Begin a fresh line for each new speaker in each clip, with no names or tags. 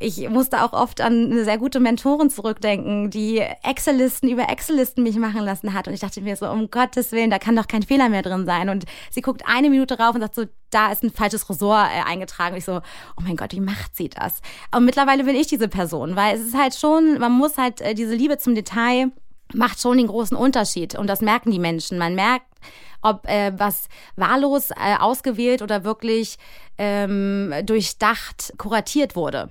Ich musste auch oft an eine sehr gute Mentorin zurückdenken, die Excel-Listen über Excel-Listen mich machen lassen hat. Und ich dachte mir so, um Gottes Willen, da kann doch kein Fehler mehr drin sein. Und sie guckt eine Minute rauf und sagt so, da ist ein falsches Ressort äh, eingetragen. Und ich so, oh mein Gott, wie macht sie das? Und mittlerweile bin ich diese Person, weil es ist halt schon, man muss halt äh, diese Liebe zum Detail macht schon den großen Unterschied. Und das merken die Menschen. Man merkt, ob äh, was wahllos äh, ausgewählt oder wirklich ähm, durchdacht kuratiert wurde.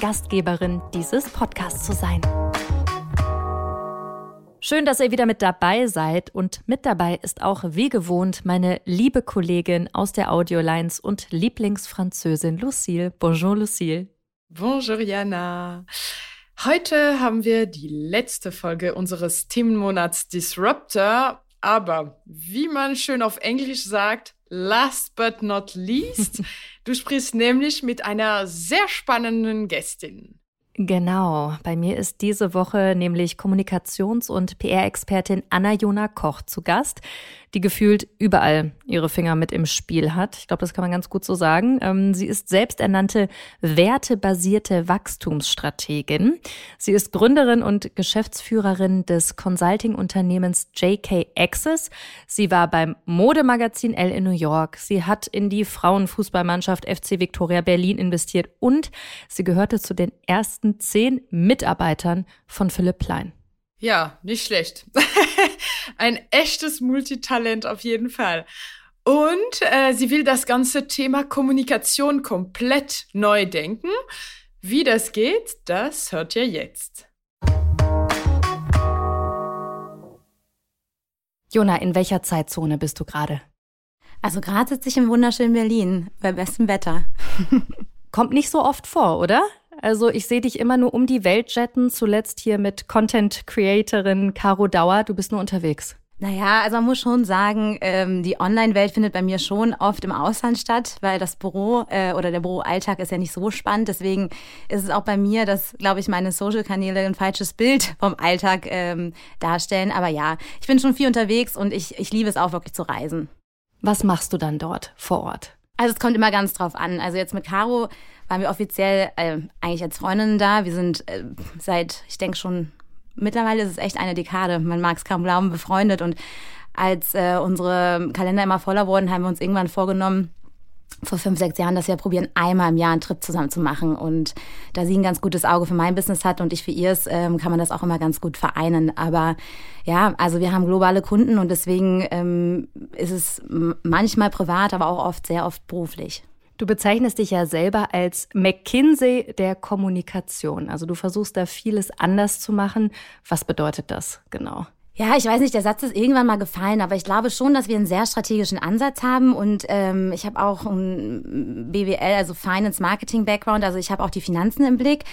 Gastgeberin dieses Podcasts zu sein. Schön, dass ihr wieder mit dabei seid und mit dabei ist auch wie gewohnt meine liebe Kollegin aus der Audiolines und Lieblingsfranzösin Lucille. Bonjour Lucille.
Bonjour Jana. Heute haben wir die letzte Folge unseres Themenmonats Disruptor, aber wie man schön auf Englisch sagt, last but not least, du sprichst nämlich mit einer sehr spannenden Gästin.
Genau, bei mir ist diese Woche nämlich Kommunikations- und PR-Expertin Anna-Jona Koch zu Gast die gefühlt überall ihre Finger mit im Spiel hat. Ich glaube, das kann man ganz gut so sagen. Ähm, sie ist selbsternannte wertebasierte Wachstumsstrategin. Sie ist Gründerin und Geschäftsführerin des Consulting-Unternehmens JK Access. Sie war beim Modemagazin L in New York. Sie hat in die Frauenfußballmannschaft FC Victoria Berlin investiert und sie gehörte zu den ersten zehn Mitarbeitern von Philipp Plein.
Ja, nicht schlecht. Ein echtes Multitalent auf jeden Fall. Und äh, sie will das ganze Thema Kommunikation komplett neu denken. Wie das geht, das hört ihr jetzt.
Jona, in welcher Zeitzone bist du gerade?
Also gerade sitze ich im wunderschönen Berlin, bei bestem Wetter.
Kommt nicht so oft vor, oder? Also ich sehe dich immer nur um die Welt jetten, zuletzt hier mit Content Creatorin Caro Dauer. Du bist nur unterwegs.
Naja, also man muss schon sagen, ähm, die Online-Welt findet bei mir schon oft im Ausland statt, weil das Büro äh, oder der Büroalltag ist ja nicht so spannend. Deswegen ist es auch bei mir, dass, glaube ich, meine Social-Kanäle ein falsches Bild vom Alltag ähm, darstellen. Aber ja, ich bin schon viel unterwegs und ich, ich liebe es auch wirklich zu reisen.
Was machst du dann dort vor Ort?
Also es kommt immer ganz drauf an. Also jetzt mit Caro waren wir offiziell äh, eigentlich als Freundinnen da. Wir sind äh, seit, ich denke schon, mittlerweile ist es echt eine Dekade, man mag es kaum glauben, befreundet. Und als äh, unsere Kalender immer voller wurden, haben wir uns irgendwann vorgenommen, vor fünf, sechs Jahren, dass wir probieren, einmal im Jahr einen Trip zusammen zu machen. Und da sie ein ganz gutes Auge für mein Business hat und ich für ihrs, ähm, kann man das auch immer ganz gut vereinen. Aber ja, also wir haben globale Kunden und deswegen ähm, ist es manchmal privat, aber auch oft sehr oft beruflich.
Du bezeichnest dich ja selber als McKinsey der Kommunikation. Also du versuchst da vieles anders zu machen. Was bedeutet das genau?
Ja, ich weiß nicht, der Satz ist irgendwann mal gefallen, aber ich glaube schon, dass wir einen sehr strategischen Ansatz haben und ähm, ich habe auch ein BWL, also Finance Marketing Background, also ich habe auch die Finanzen im Blick.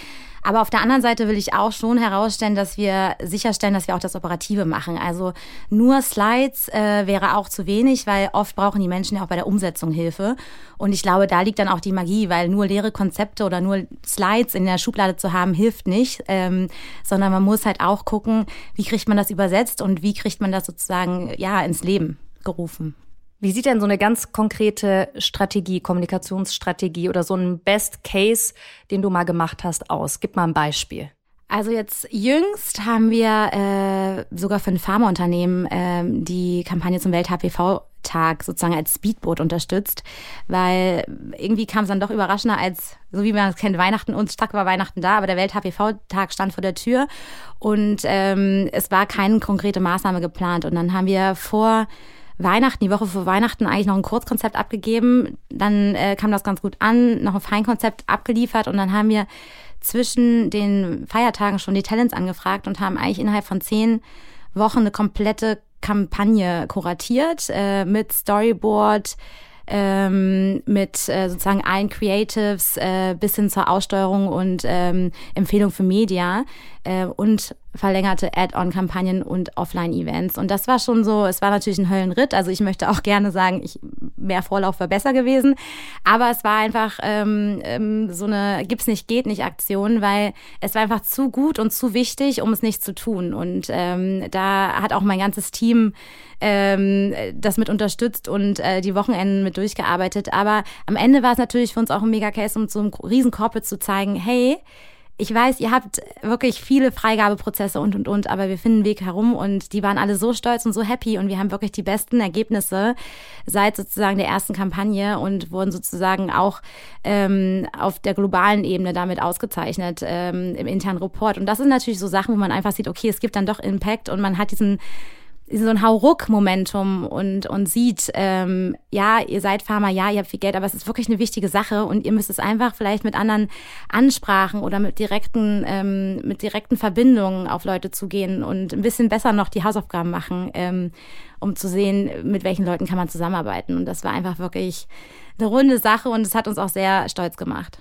Aber auf der anderen Seite will ich auch schon herausstellen, dass wir sicherstellen, dass wir auch das Operative machen. Also nur Slides äh, wäre auch zu wenig, weil oft brauchen die Menschen ja auch bei der Umsetzung Hilfe. Und ich glaube, da liegt dann auch die Magie, weil nur leere Konzepte oder nur Slides in der Schublade zu haben, hilft nicht, ähm, sondern man muss halt auch gucken, wie kriegt man das übersetzt und wie kriegt man das sozusagen ja ins Leben gerufen.
Wie sieht denn so eine ganz konkrete Strategie, Kommunikationsstrategie oder so ein Best Case, den du mal gemacht hast, aus? Gib mal ein Beispiel.
Also jetzt jüngst haben wir äh, sogar für ein Pharmaunternehmen äh, die Kampagne zum Welt-HPV-Tag sozusagen als Speedboot unterstützt, weil irgendwie kam es dann doch überraschender als, so wie man es kennt, Weihnachten, uns stark war Weihnachten da, aber der Welt-HPV-Tag stand vor der Tür und ähm, es war keine konkrete Maßnahme geplant. Und dann haben wir vor Weihnachten, die Woche vor Weihnachten eigentlich noch ein Kurzkonzept abgegeben. Dann äh, kam das ganz gut an, noch ein Feinkonzept abgeliefert und dann haben wir zwischen den Feiertagen schon die Talents angefragt und haben eigentlich innerhalb von zehn Wochen eine komplette Kampagne kuratiert äh, mit Storyboard, ähm, mit äh, sozusagen allen Creatives äh, bis hin zur Aussteuerung und ähm, Empfehlung für Media äh, und verlängerte Add-on-Kampagnen und Offline-Events. Und das war schon so, es war natürlich ein Höllenritt. Also ich möchte auch gerne sagen, ich, mehr Vorlauf wäre besser gewesen. Aber es war einfach ähm, ähm, so eine Gibt's nicht, geht nicht Aktion, weil es war einfach zu gut und zu wichtig, um es nicht zu tun. Und ähm, da hat auch mein ganzes Team ähm, das mit unterstützt und äh, die Wochenenden mit durchgearbeitet. Aber am Ende war es natürlich für uns auch ein Mega-Case, um so einem riesen Corporate zu zeigen, hey, ich weiß, ihr habt wirklich viele Freigabeprozesse und, und, und, aber wir finden einen Weg herum und die waren alle so stolz und so happy und wir haben wirklich die besten Ergebnisse seit sozusagen der ersten Kampagne und wurden sozusagen auch ähm, auf der globalen Ebene damit ausgezeichnet ähm, im internen Report. Und das sind natürlich so Sachen, wo man einfach sieht, okay, es gibt dann doch Impact und man hat diesen so ein Hauruck-Momentum und, und sieht, ähm, ja, ihr seid Farmer, ja, ihr habt viel Geld, aber es ist wirklich eine wichtige Sache und ihr müsst es einfach vielleicht mit anderen Ansprachen oder mit direkten, ähm, mit direkten Verbindungen auf Leute zugehen und ein bisschen besser noch die Hausaufgaben machen, ähm, um zu sehen, mit welchen Leuten kann man zusammenarbeiten. Und das war einfach wirklich eine runde Sache und es hat uns auch sehr stolz gemacht.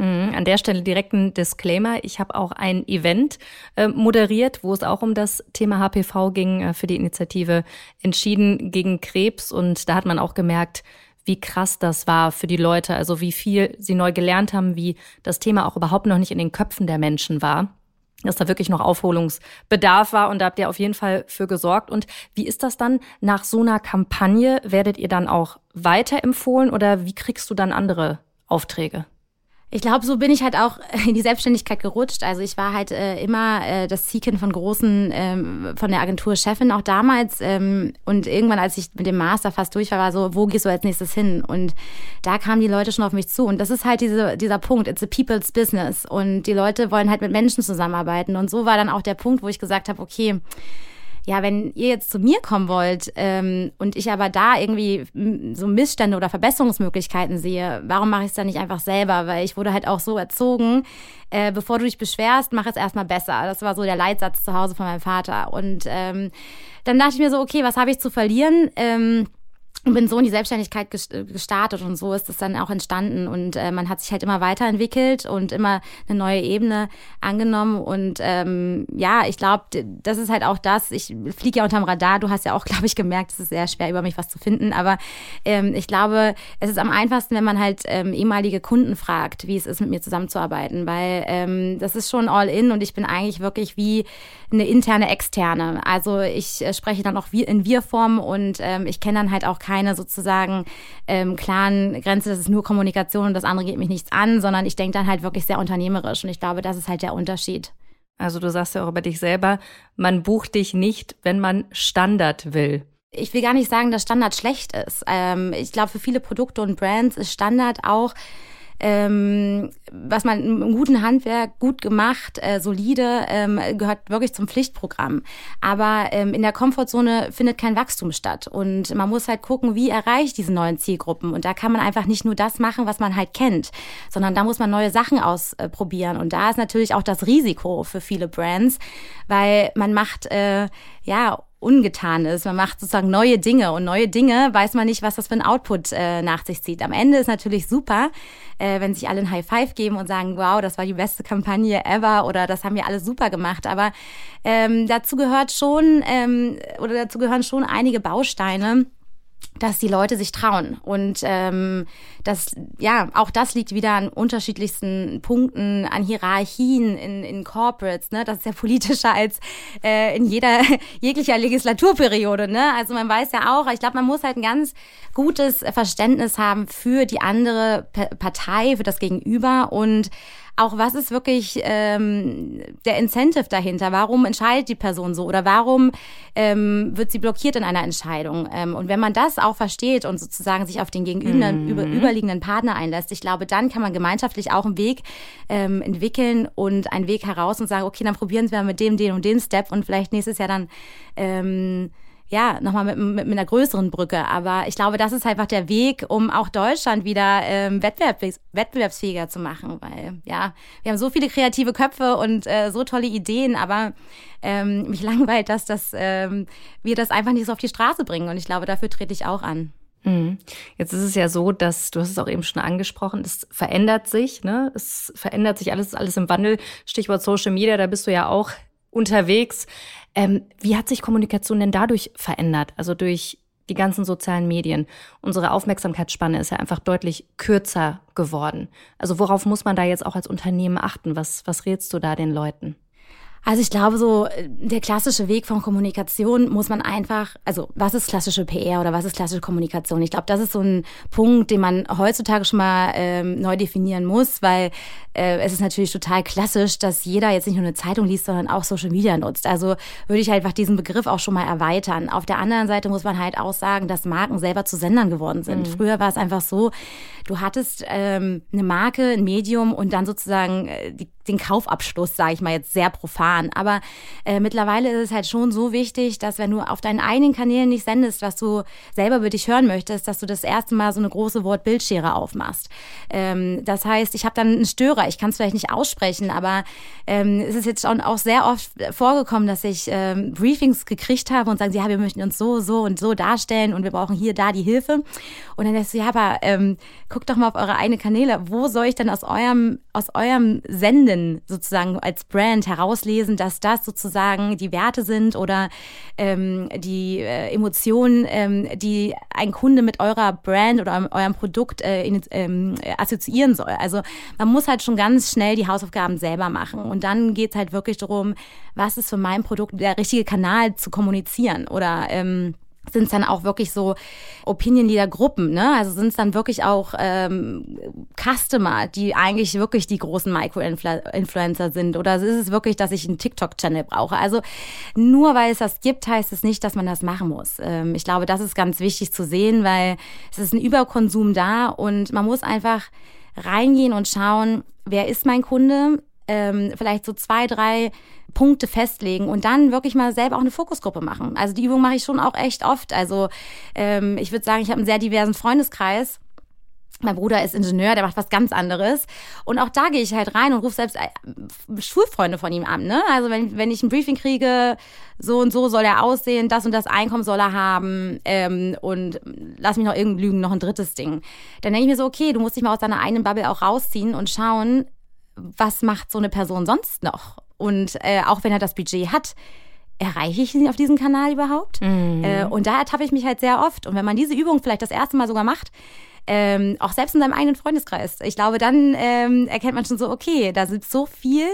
Mhm, an der Stelle direkt ein Disclaimer. Ich habe auch ein Event äh, moderiert, wo es auch um das Thema HPV ging, äh, für die Initiative Entschieden gegen Krebs. Und da hat man auch gemerkt, wie krass das war für die Leute, also wie viel sie neu gelernt haben, wie das Thema auch überhaupt noch nicht in den Köpfen der Menschen war dass da wirklich noch Aufholungsbedarf war und da habt ihr auf jeden Fall für gesorgt. Und wie ist das dann nach so einer Kampagne? Werdet ihr dann auch weiterempfohlen oder wie kriegst du dann andere Aufträge?
Ich glaube, so bin ich halt auch in die Selbstständigkeit gerutscht. Also ich war halt äh, immer äh, das Ziehkind von großen, ähm, von der Agentur Chefin auch damals. Ähm, und irgendwann, als ich mit dem Master fast durch war, war so, wo gehst du als nächstes hin? Und da kamen die Leute schon auf mich zu. Und das ist halt diese, dieser Punkt, it's a people's business. Und die Leute wollen halt mit Menschen zusammenarbeiten. Und so war dann auch der Punkt, wo ich gesagt habe, okay, ja, wenn ihr jetzt zu mir kommen wollt ähm, und ich aber da irgendwie so Missstände oder Verbesserungsmöglichkeiten sehe, warum mache ich es dann nicht einfach selber? Weil ich wurde halt auch so erzogen, äh, bevor du dich beschwerst, mach es erstmal besser. Das war so der Leitsatz zu Hause von meinem Vater. Und ähm, dann dachte ich mir so, okay, was habe ich zu verlieren? Ähm, und bin so in die Selbstständigkeit gestartet und so ist es dann auch entstanden. Und äh, man hat sich halt immer weiterentwickelt und immer eine neue Ebene angenommen. Und ähm, ja, ich glaube, das ist halt auch das, ich fliege ja unterm Radar, du hast ja auch, glaube ich, gemerkt, es ist sehr schwer, über mich was zu finden, aber ähm, ich glaube, es ist am einfachsten, wenn man halt ähm, ehemalige Kunden fragt, wie es ist, mit mir zusammenzuarbeiten, weil ähm, das ist schon all in und ich bin eigentlich wirklich wie eine interne, externe, also ich äh, spreche dann auch in Wir-Form und ähm, ich kenne dann halt auch keine sozusagen ähm, klaren Grenze, das ist nur Kommunikation und das andere geht mich nichts an, sondern ich denke dann halt wirklich sehr unternehmerisch und ich glaube, das ist halt der Unterschied.
Also du sagst ja auch über dich selber, man bucht dich nicht, wenn man Standard will.
Ich will gar nicht sagen, dass Standard schlecht ist. Ähm, ich glaube, für viele Produkte und Brands ist Standard auch ähm, was man im guten Handwerk gut gemacht, äh, solide, ähm, gehört wirklich zum Pflichtprogramm. Aber ähm, in der Komfortzone findet kein Wachstum statt. Und man muss halt gucken, wie erreiche ich diese neuen Zielgruppen. Und da kann man einfach nicht nur das machen, was man halt kennt, sondern da muss man neue Sachen ausprobieren. Und da ist natürlich auch das Risiko für viele Brands, weil man macht äh, ja ungetan ist. Man macht sozusagen neue Dinge und neue Dinge weiß man nicht, was das für ein Output äh, nach sich zieht. Am Ende ist natürlich super, äh, wenn sich alle ein High Five geben und sagen, wow, das war die beste Kampagne ever oder das haben wir alle super gemacht. Aber ähm, dazu gehört schon ähm, oder dazu gehören schon einige Bausteine dass die Leute sich trauen. Und ähm, das, ja, auch das liegt wieder an unterschiedlichsten Punkten, an Hierarchien in, in Corporates. Ne? Das ist ja politischer als äh, in jeder jeglicher Legislaturperiode. Ne? Also man weiß ja auch, ich glaube, man muss halt ein ganz gutes Verständnis haben für die andere Partei, für das Gegenüber und auch was ist wirklich ähm, der Incentive dahinter? Warum entscheidet die Person so oder warum ähm, wird sie blockiert in einer Entscheidung? Ähm, und wenn man das auch versteht und sozusagen sich auf den gegenüber mhm. über, überliegenden Partner einlässt, ich glaube, dann kann man gemeinschaftlich auch einen Weg ähm, entwickeln und einen Weg heraus und sagen, okay, dann probieren wir mit dem, den und den Step und vielleicht nächstes Jahr dann ähm, ja, nochmal mit, mit, mit einer größeren Brücke. Aber ich glaube, das ist einfach der Weg, um auch Deutschland wieder ähm, wettbewerbs wettbewerbsfähiger zu machen. Weil, ja, wir haben so viele kreative Köpfe und äh, so tolle Ideen, aber ähm, mich langweilt, dass das, ähm, wir das einfach nicht so auf die Straße bringen. Und ich glaube, dafür trete ich auch an.
Mhm. Jetzt ist es ja so, dass du hast es auch eben schon angesprochen, es verändert sich, ne? Es verändert sich alles, alles im Wandel. Stichwort Social Media, da bist du ja auch unterwegs. Ähm, wie hat sich Kommunikation denn dadurch verändert? Also durch die ganzen sozialen Medien. Unsere Aufmerksamkeitsspanne ist ja einfach deutlich kürzer geworden. Also worauf muss man da jetzt auch als Unternehmen achten? Was, was rätst du da den Leuten?
Also ich glaube, so der klassische Weg von Kommunikation muss man einfach, also was ist klassische PR oder was ist klassische Kommunikation? Ich glaube, das ist so ein Punkt, den man heutzutage schon mal ähm, neu definieren muss, weil äh, es ist natürlich total klassisch, dass jeder jetzt nicht nur eine Zeitung liest, sondern auch Social Media nutzt. Also würde ich halt einfach diesen Begriff auch schon mal erweitern. Auf der anderen Seite muss man halt auch sagen, dass Marken selber zu Sendern geworden sind. Mhm. Früher war es einfach so, du hattest ähm, eine Marke, ein Medium und dann sozusagen äh, die den Kaufabschluss, sage ich mal jetzt sehr profan. Aber äh, mittlerweile ist es halt schon so wichtig, dass wenn du auf deinen eigenen Kanälen nicht sendest, was du selber über dich hören möchtest, dass du das erste Mal so eine große Wort-Bildschere aufmachst. Ähm, das heißt, ich habe dann einen Störer, ich kann es vielleicht nicht aussprechen, aber ähm, es ist jetzt schon auch sehr oft vorgekommen, dass ich ähm, Briefings gekriegt habe und sagen, ja, wir möchten uns so, so und so darstellen und wir brauchen hier, da die Hilfe. Und dann denkst du, ja, aber ähm, guckt doch mal auf eure eigenen Kanäle. Wo soll ich denn aus eurem, aus eurem Senden sozusagen als Brand herauslesen, dass das sozusagen die Werte sind oder ähm, die äh, Emotionen, ähm, die ein Kunde mit eurer Brand oder eurem Produkt äh, in, ähm, assoziieren soll. Also man muss halt schon ganz schnell die Hausaufgaben selber machen. Und dann geht es halt wirklich darum, was ist für mein Produkt der richtige Kanal zu kommunizieren oder ähm, sind es dann auch wirklich so Opinion Leader Gruppen, ne? Also sind es dann wirklich auch ähm, Customer, die eigentlich wirklich die großen Micro-Influencer sind? Oder ist es wirklich, dass ich einen TikTok-Channel brauche? Also nur weil es das gibt, heißt es nicht, dass man das machen muss. Ähm, ich glaube, das ist ganz wichtig zu sehen, weil es ist ein Überkonsum da und man muss einfach reingehen und schauen, wer ist mein Kunde? Ähm, vielleicht so zwei, drei Punkte festlegen und dann wirklich mal selber auch eine Fokusgruppe machen. Also die Übung mache ich schon auch echt oft. Also ähm, ich würde sagen, ich habe einen sehr diversen Freundeskreis. Mein Bruder ist Ingenieur, der macht was ganz anderes. Und auch da gehe ich halt rein und rufe selbst äh, Schulfreunde von ihm an. Ne? Also wenn, wenn ich ein Briefing kriege, so und so soll er aussehen, das und das Einkommen soll er haben ähm, und lass mich noch irgendwie lügen, noch ein drittes Ding. Dann denke ich mir so, okay, du musst dich mal aus deiner eigenen Bubble auch rausziehen und schauen, was macht so eine Person sonst noch? Und äh, auch wenn er das Budget hat, erreiche ich ihn auf diesem Kanal überhaupt? Mhm. Äh, und da ertappe ich mich halt sehr oft. Und wenn man diese Übung vielleicht das erste Mal sogar macht, ähm, auch selbst in seinem eigenen Freundeskreis. Ich glaube, dann ähm, erkennt man schon so, okay, da sind so viel,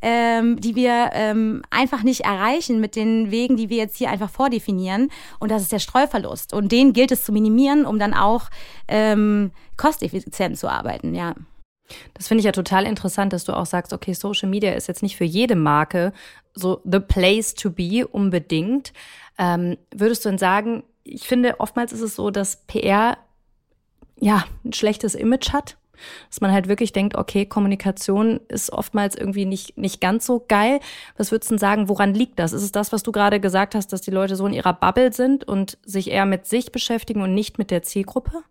ähm, die wir ähm, einfach nicht erreichen mit den Wegen, die wir jetzt hier einfach vordefinieren. Und das ist der Streuverlust. Und den gilt es zu minimieren, um dann auch ähm, kosteffizient zu arbeiten, ja.
Das finde ich ja total interessant, dass du auch sagst, okay, Social Media ist jetzt nicht für jede Marke so the place to be unbedingt. Ähm, würdest du denn sagen, ich finde, oftmals ist es so, dass PR ja ein schlechtes Image hat. Dass man halt wirklich denkt, okay, Kommunikation ist oftmals irgendwie nicht, nicht ganz so geil. Was würdest du denn sagen, woran liegt das? Ist es das, was du gerade gesagt hast, dass die Leute so in ihrer Bubble sind und sich eher mit sich beschäftigen und nicht mit der Zielgruppe?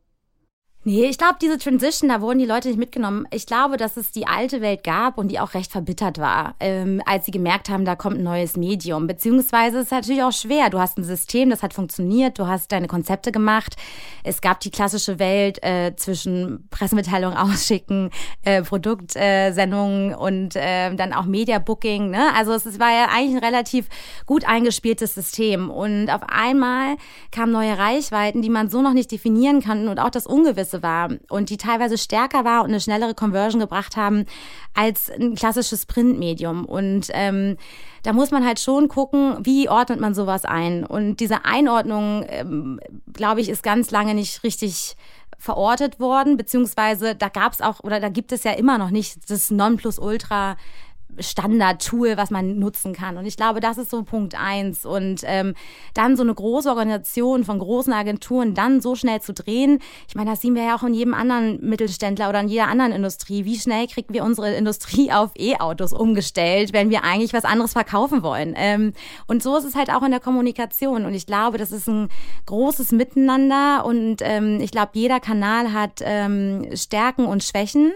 Nee, ich glaube, diese Transition, da wurden die Leute nicht mitgenommen. Ich glaube, dass es die alte Welt gab und die auch recht verbittert war, ähm, als sie gemerkt haben, da kommt ein neues Medium. Beziehungsweise ist es natürlich auch schwer. Du hast ein System, das hat funktioniert, du hast deine Konzepte gemacht. Es gab die klassische Welt äh, zwischen Pressemitteilung ausschicken, äh, Produktsendungen äh, und äh, dann auch Media Booking. Ne? Also es, es war ja eigentlich ein relativ gut eingespieltes System. Und auf einmal kamen neue Reichweiten, die man so noch nicht definieren kann und auch das Ungewisse Größe war und die teilweise stärker war und eine schnellere Conversion gebracht haben als ein klassisches Printmedium. Und ähm, da muss man halt schon gucken, wie ordnet man sowas ein. Und diese Einordnung, ähm, glaube ich, ist ganz lange nicht richtig verortet worden, beziehungsweise da gab es auch oder da gibt es ja immer noch nicht das Nonplusultra Standard-Tool, was man nutzen kann. Und ich glaube, das ist so Punkt eins. Und ähm, dann so eine große Organisation von großen Agenturen dann so schnell zu drehen, ich meine, das sehen wir ja auch in jedem anderen Mittelständler oder in jeder anderen Industrie. Wie schnell kriegen wir unsere Industrie auf E-Autos umgestellt, wenn wir eigentlich was anderes verkaufen wollen? Ähm, und so ist es halt auch in der Kommunikation. Und ich glaube, das ist ein großes Miteinander. Und ähm, ich glaube, jeder Kanal hat ähm, Stärken und Schwächen.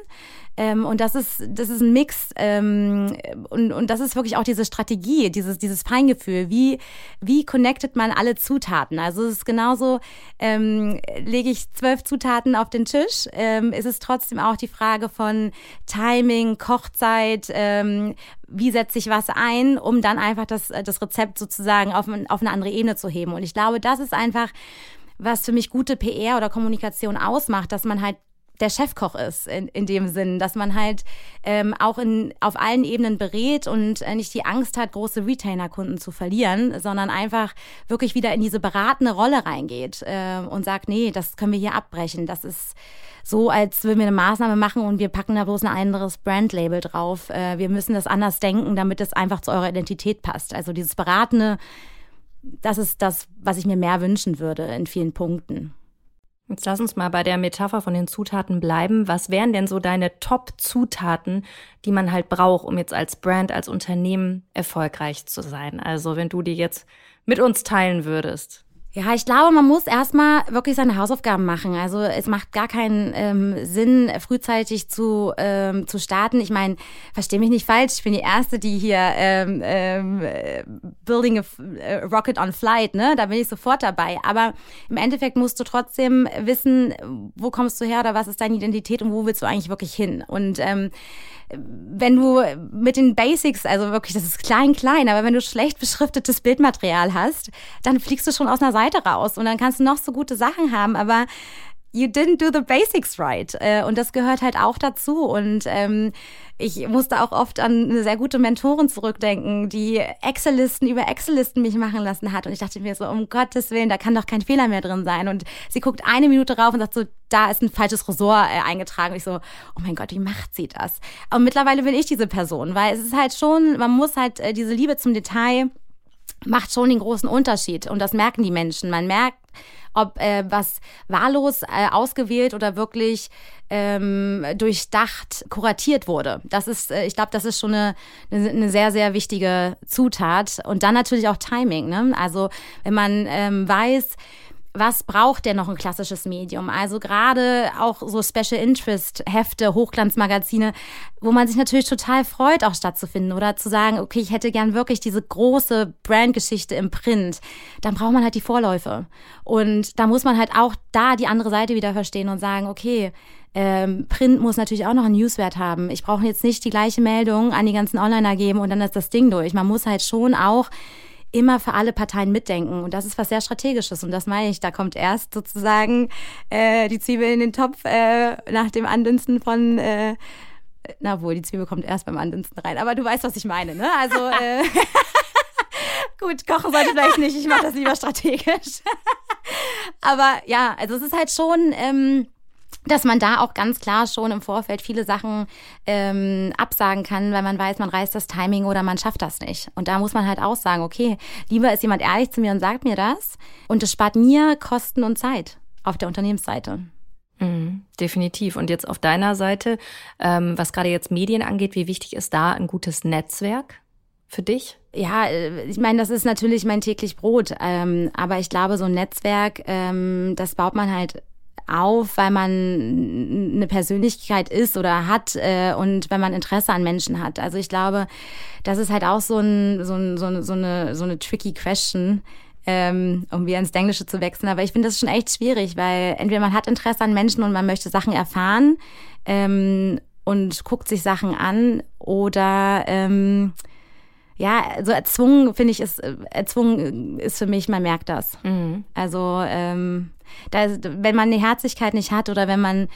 Ähm, und das ist, das ist ein Mix. Ähm, und, und das ist wirklich auch diese Strategie, dieses, dieses Feingefühl. Wie, wie connectet man alle Zutaten? Also es ist genauso, ähm, lege ich zwölf Zutaten auf den Tisch, ähm, ist es trotzdem auch die Frage von Timing, Kochzeit, ähm, wie setze ich was ein, um dann einfach das, das Rezept sozusagen auf, auf eine andere Ebene zu heben. Und ich glaube, das ist einfach, was für mich gute PR oder Kommunikation ausmacht, dass man halt der Chefkoch ist in, in dem Sinn, dass man halt ähm, auch in, auf allen Ebenen berät und äh, nicht die Angst hat, große Retainer-Kunden zu verlieren, sondern einfach wirklich wieder in diese beratende Rolle reingeht äh, und sagt, nee, das können wir hier abbrechen. Das ist so, als würden wir eine Maßnahme machen und wir packen da bloß ein anderes Brandlabel drauf. Äh, wir müssen das anders denken, damit es einfach zu eurer Identität passt. Also dieses beratende, das ist das, was ich mir mehr wünschen würde in vielen Punkten.
Jetzt lass uns mal bei der Metapher von den Zutaten bleiben. Was wären denn so deine Top-Zutaten, die man halt braucht, um jetzt als Brand, als Unternehmen erfolgreich zu sein? Also wenn du die jetzt mit uns teilen würdest.
Ja, ich glaube, man muss erstmal wirklich seine Hausaufgaben machen. Also es macht gar keinen ähm, Sinn, frühzeitig zu, ähm, zu starten. Ich meine, verstehe mich nicht falsch, ich bin die Erste, die hier ähm, ähm, Building a äh, Rocket on Flight, ne? Da bin ich sofort dabei. Aber im Endeffekt musst du trotzdem wissen, wo kommst du her oder was ist deine Identität und wo willst du eigentlich wirklich hin. Und ähm, wenn du mit den Basics, also wirklich, das ist klein, klein, aber wenn du schlecht beschriftetes Bildmaterial hast, dann fliegst du schon aus einer Seite raus und dann kannst du noch so gute Sachen haben, aber you didn't do the basics right. Äh, und das gehört halt auch dazu. Und ähm, ich musste auch oft an eine sehr gute Mentorin zurückdenken, die Excel-Listen über Excel-Listen mich machen lassen hat. Und ich dachte mir so, um Gottes Willen, da kann doch kein Fehler mehr drin sein. Und sie guckt eine Minute rauf und sagt so, da ist ein falsches Ressort äh, eingetragen. Und ich so, oh mein Gott, wie macht sie das? Und mittlerweile bin ich diese Person, weil es ist halt schon, man muss halt äh, diese Liebe zum Detail macht schon den großen Unterschied. Und das merken die Menschen. Man merkt, ob äh, was wahllos äh, ausgewählt oder wirklich ähm, durchdacht kuratiert wurde. Das ist, äh, ich glaube, das ist schon eine, eine sehr, sehr wichtige Zutat. Und dann natürlich auch Timing. Ne? Also wenn man ähm, weiß, was braucht denn noch ein klassisches Medium? Also gerade auch so Special Interest Hefte, Hochglanzmagazine, wo man sich natürlich total freut, auch stattzufinden oder zu sagen, okay, ich hätte gern wirklich diese große Brandgeschichte im Print. Dann braucht man halt die Vorläufe. Und da muss man halt auch da die andere Seite wieder verstehen und sagen, okay, ähm, Print muss natürlich auch noch einen Newswert haben. Ich brauche jetzt nicht die gleiche Meldung an die ganzen Onliner geben und dann ist das Ding durch. Man muss halt schon auch immer für alle Parteien mitdenken. Und das ist was sehr Strategisches. Und das meine ich, da kommt erst sozusagen äh, die Zwiebel in den Topf äh, nach dem Andünsten von äh, na wohl, die Zwiebel kommt erst beim Andünsten rein. Aber du weißt, was ich meine, ne? Also äh, gut, kochen sollte vielleicht nicht. Ich mache das lieber strategisch. Aber ja, also es ist halt schon ähm, dass man da auch ganz klar schon im Vorfeld viele Sachen ähm, absagen kann, weil man weiß, man reißt das Timing oder man schafft das nicht. Und da muss man halt auch sagen, okay, lieber ist jemand ehrlich zu mir und sagt mir das und es spart mir Kosten und Zeit auf der Unternehmensseite.
Mhm, definitiv. Und jetzt auf deiner Seite, ähm, was gerade jetzt Medien angeht, wie wichtig ist da ein gutes Netzwerk für dich?
Ja, äh, ich meine, das ist natürlich mein täglich Brot. Ähm, aber ich glaube, so ein Netzwerk, ähm, das baut man halt auf, weil man eine Persönlichkeit ist oder hat äh, und wenn man Interesse an Menschen hat. Also ich glaube, das ist halt auch so, ein, so, ein, so, eine, so, eine, so eine tricky question. Ähm, um wieder ins Englische zu wechseln. Aber ich finde das schon echt schwierig, weil entweder man hat Interesse an Menschen und man möchte Sachen erfahren ähm, und guckt sich Sachen an oder ähm, ja, also erzwungen finde ich ist erzwungen ist für mich, man merkt das. Mhm. Also ähm, da, wenn man die Herzlichkeit nicht hat oder wenn man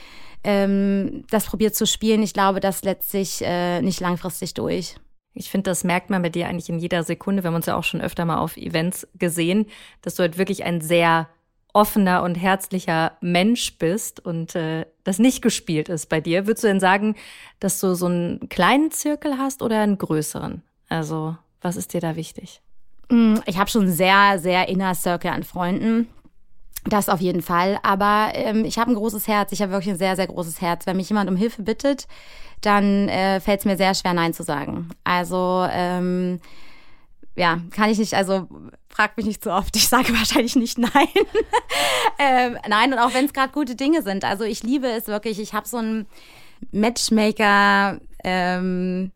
ähm, das probiert zu spielen, ich glaube, das setzt sich äh, nicht langfristig durch.
Ich finde, das merkt man bei dir eigentlich in jeder Sekunde. Wir haben uns ja auch schon öfter mal auf Events gesehen, dass du halt wirklich ein sehr offener und herzlicher Mensch bist und äh, das nicht gespielt ist bei dir. Würdest du denn sagen, dass du so einen kleinen Zirkel hast oder einen größeren? Also, was ist dir da wichtig?
Mm, ich habe schon sehr, sehr inner Circle an Freunden. Das auf jeden Fall. Aber ähm, ich habe ein großes Herz. Ich habe wirklich ein sehr, sehr großes Herz. Wenn mich jemand um Hilfe bittet, dann äh, fällt es mir sehr schwer, Nein zu sagen. Also ähm, ja, kann ich nicht, also frag mich nicht so oft. Ich sage wahrscheinlich nicht nein. ähm, nein, und auch wenn es gerade gute Dinge sind. Also ich liebe es wirklich. Ich habe so ein Matchmaker, ähm,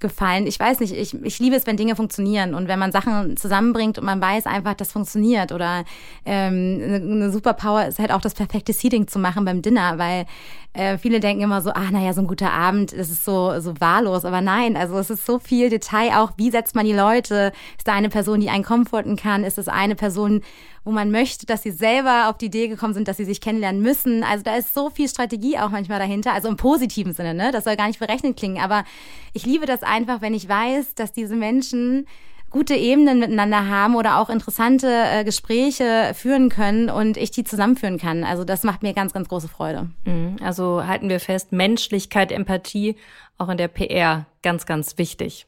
gefallen. Ich weiß nicht, ich, ich liebe es, wenn Dinge funktionieren und wenn man Sachen zusammenbringt und man weiß einfach, das funktioniert. Oder ähm, eine, eine Superpower ist halt auch das perfekte Seating zu machen beim Dinner, weil äh, viele denken immer so, ah, naja, so ein guter Abend, das ist so, so wahllos. Aber nein, also es ist so viel Detail auch, wie setzt man die Leute? Ist da eine Person, die einen komforten kann? Ist es eine Person, wo man möchte, dass sie selber auf die Idee gekommen sind, dass sie sich kennenlernen müssen? Also da ist so viel Strategie auch manchmal dahinter, also im positiven Sinne, ne? Das soll gar nicht berechnet klingen, aber ich liebe das einfach, wenn ich weiß, dass diese Menschen gute Ebenen miteinander haben oder auch interessante äh, Gespräche führen können und ich die zusammenführen kann. Also das macht mir ganz, ganz große Freude.
Mhm. Also halten wir fest, Menschlichkeit, Empathie auch in der PR ganz, ganz wichtig.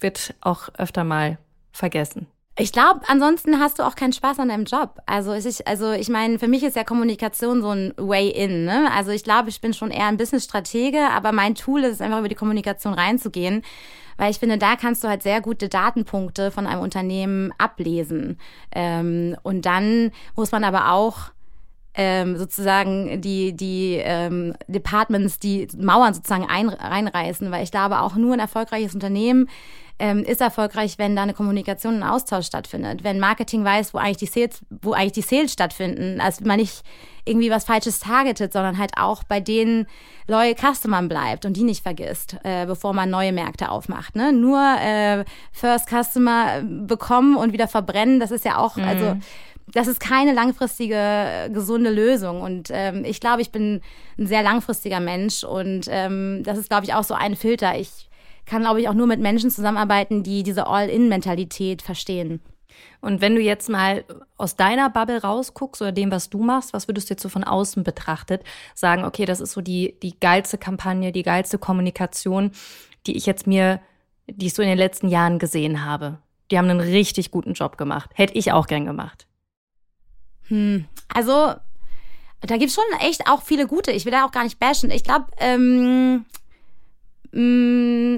Wird auch öfter mal vergessen.
Ich glaube, ansonsten hast du auch keinen Spaß an deinem Job. Also ich, also ich meine, für mich ist ja Kommunikation so ein Way in. Ne? Also ich glaube, ich bin schon eher ein Business-Stratege, aber mein Tool ist einfach über die Kommunikation reinzugehen weil ich finde, da kannst du halt sehr gute Datenpunkte von einem Unternehmen ablesen. Ähm, und dann muss man aber auch ähm, sozusagen die, die ähm, Departments, die Mauern sozusagen ein, reinreißen, weil ich glaube, auch nur ein erfolgreiches Unternehmen ähm, ist erfolgreich, wenn da eine Kommunikation, ein Austausch stattfindet. Wenn Marketing weiß, wo eigentlich die Sales, wo eigentlich die Sales stattfinden, also man nicht irgendwie was Falsches targetet, sondern halt auch bei den loyal Customern bleibt und die nicht vergisst, äh, bevor man neue Märkte aufmacht. Ne? Nur äh, First Customer bekommen und wieder verbrennen, das ist ja auch, mhm. also das ist keine langfristige gesunde Lösung. Und ähm, ich glaube, ich bin ein sehr langfristiger Mensch und ähm, das ist, glaube ich, auch so ein Filter. Ich kann, glaube ich, auch nur mit Menschen zusammenarbeiten, die diese All-in-Mentalität verstehen.
Und wenn du jetzt mal aus deiner Bubble rausguckst oder dem, was du machst, was würdest du jetzt so von außen betrachtet sagen, okay, das ist so die, die geilste Kampagne, die geilste Kommunikation, die ich jetzt mir, die ich so in den letzten Jahren gesehen habe. Die haben einen richtig guten Job gemacht. Hätte ich auch gern gemacht.
Hm, also, da gibt's schon echt auch viele gute. Ich will da auch gar nicht bashen. Ich glaube, ähm,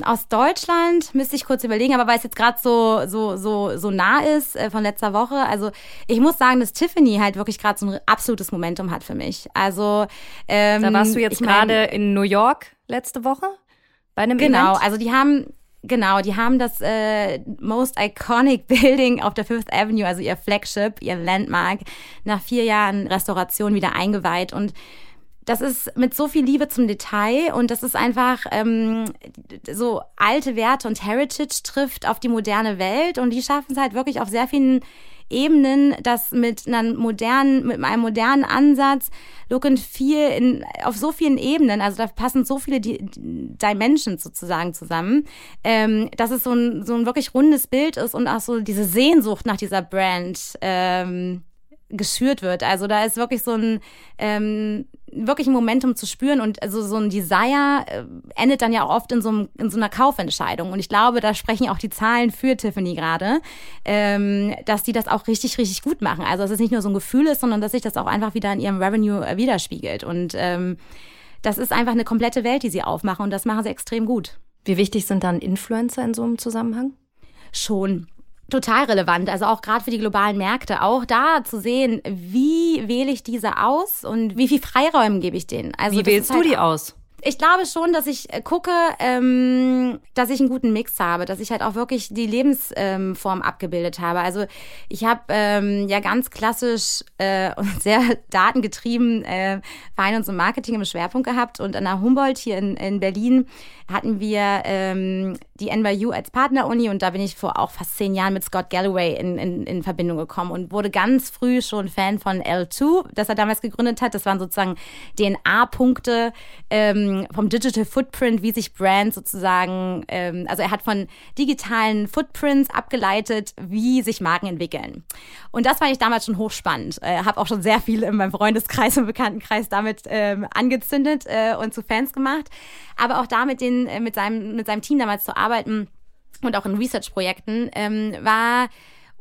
aus Deutschland müsste ich kurz überlegen, aber weil es jetzt gerade so, so, so, so nah ist äh, von letzter Woche. Also ich muss sagen, dass Tiffany halt wirklich gerade so ein absolutes Momentum hat für mich. Also
ähm, da warst du jetzt gerade in New York letzte Woche bei einem
genau,
Event.
also die haben Genau, die haben das äh, Most Iconic Building auf der Fifth Avenue, also ihr Flagship, ihr Landmark, nach vier Jahren Restauration wieder eingeweiht und das ist mit so viel Liebe zum Detail und das ist einfach ähm, so alte Werte und Heritage trifft auf die moderne Welt und die schaffen es halt wirklich auf sehr vielen Ebenen, das mit einer modernen, mit einem modernen Ansatz, Look and Feel in, auf so vielen Ebenen, also da passen so viele Dimensions sozusagen zusammen, ähm, dass es so ein, so ein wirklich rundes Bild ist und auch so diese Sehnsucht nach dieser Brand ähm, geschürt wird. Also da ist wirklich so ein ähm, wirklich ein Momentum zu spüren und also so ein Desire äh, endet dann ja auch oft in so, einem, in so einer Kaufentscheidung. Und ich glaube, da sprechen auch die Zahlen für Tiffany gerade, ähm, dass die das auch richtig, richtig gut machen. Also dass es nicht nur so ein Gefühl ist, sondern dass sich das auch einfach wieder in ihrem Revenue äh, widerspiegelt. Und ähm, das ist einfach eine komplette Welt, die sie aufmachen und das machen sie extrem gut.
Wie wichtig sind dann Influencer in so einem Zusammenhang?
Schon total relevant. Also auch gerade für die globalen Märkte, auch da zu sehen, wie wähle ich diese aus und wie viel Freiräume gebe ich denen.
Also wie wählst halt du die aus?
ich glaube schon, dass ich äh, gucke, ähm, dass ich einen guten Mix habe, dass ich halt auch wirklich die Lebensform ähm, abgebildet habe. Also ich habe ähm, ja ganz klassisch äh, und sehr datengetrieben äh, Finance und Marketing im Schwerpunkt gehabt und an der Humboldt hier in, in Berlin hatten wir ähm, die NYU als Partneruni und da bin ich vor auch fast zehn Jahren mit Scott Galloway in, in, in Verbindung gekommen und wurde ganz früh schon Fan von L2, das er damals gegründet hat. Das waren sozusagen DNA-Punkte ähm, vom Digital Footprint, wie sich Brands sozusagen, ähm, also er hat von digitalen Footprints abgeleitet, wie sich Marken entwickeln. Und das fand ich damals schon hochspannend. Äh, habe auch schon sehr viel in meinem Freundeskreis und Bekanntenkreis damit ähm, angezündet äh, und zu Fans gemacht aber auch da mit, den, äh, mit, seinem, mit seinem Team damals zu arbeiten und auch in Research-Projekten, ähm, war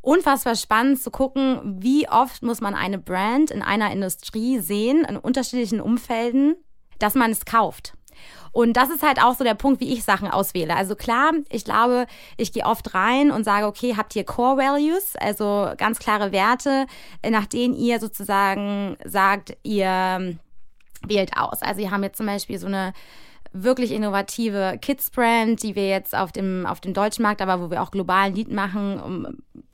unfassbar spannend zu gucken, wie oft muss man eine Brand in einer Industrie sehen, in unterschiedlichen Umfelden, dass man es kauft. Und das ist halt auch so der Punkt, wie ich Sachen auswähle. Also klar, ich glaube, ich gehe oft rein und sage, okay, habt ihr Core Values, also ganz klare Werte, nach denen ihr sozusagen sagt, ihr wählt aus. Also wir haben jetzt zum Beispiel so eine wirklich innovative Kids-Brand, die wir jetzt auf dem, auf dem deutschen Markt, aber wo wir auch globalen Lied machen, um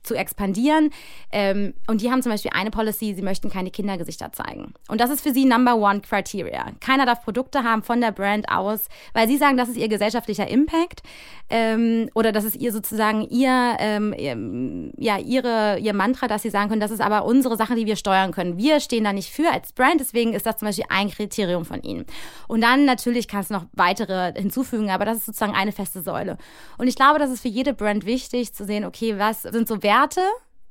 zu expandieren. Ähm, und die haben zum Beispiel eine Policy, sie möchten keine Kindergesichter zeigen. Und das ist für sie Number One Criteria. Keiner darf Produkte haben von der Brand aus, weil sie sagen, das ist ihr gesellschaftlicher Impact ähm, oder das ist ihr sozusagen ihr, ähm, ja, ihre, ihr Mantra, dass sie sagen können, das ist aber unsere Sache, die wir steuern können. Wir stehen da nicht für als Brand, deswegen ist das zum Beispiel ein Kriterium von ihnen. Und dann natürlich kannst du noch weitere hinzufügen, aber das ist sozusagen eine feste Säule. Und ich glaube, das ist für jede Brand wichtig zu sehen, okay, was sind so Werte,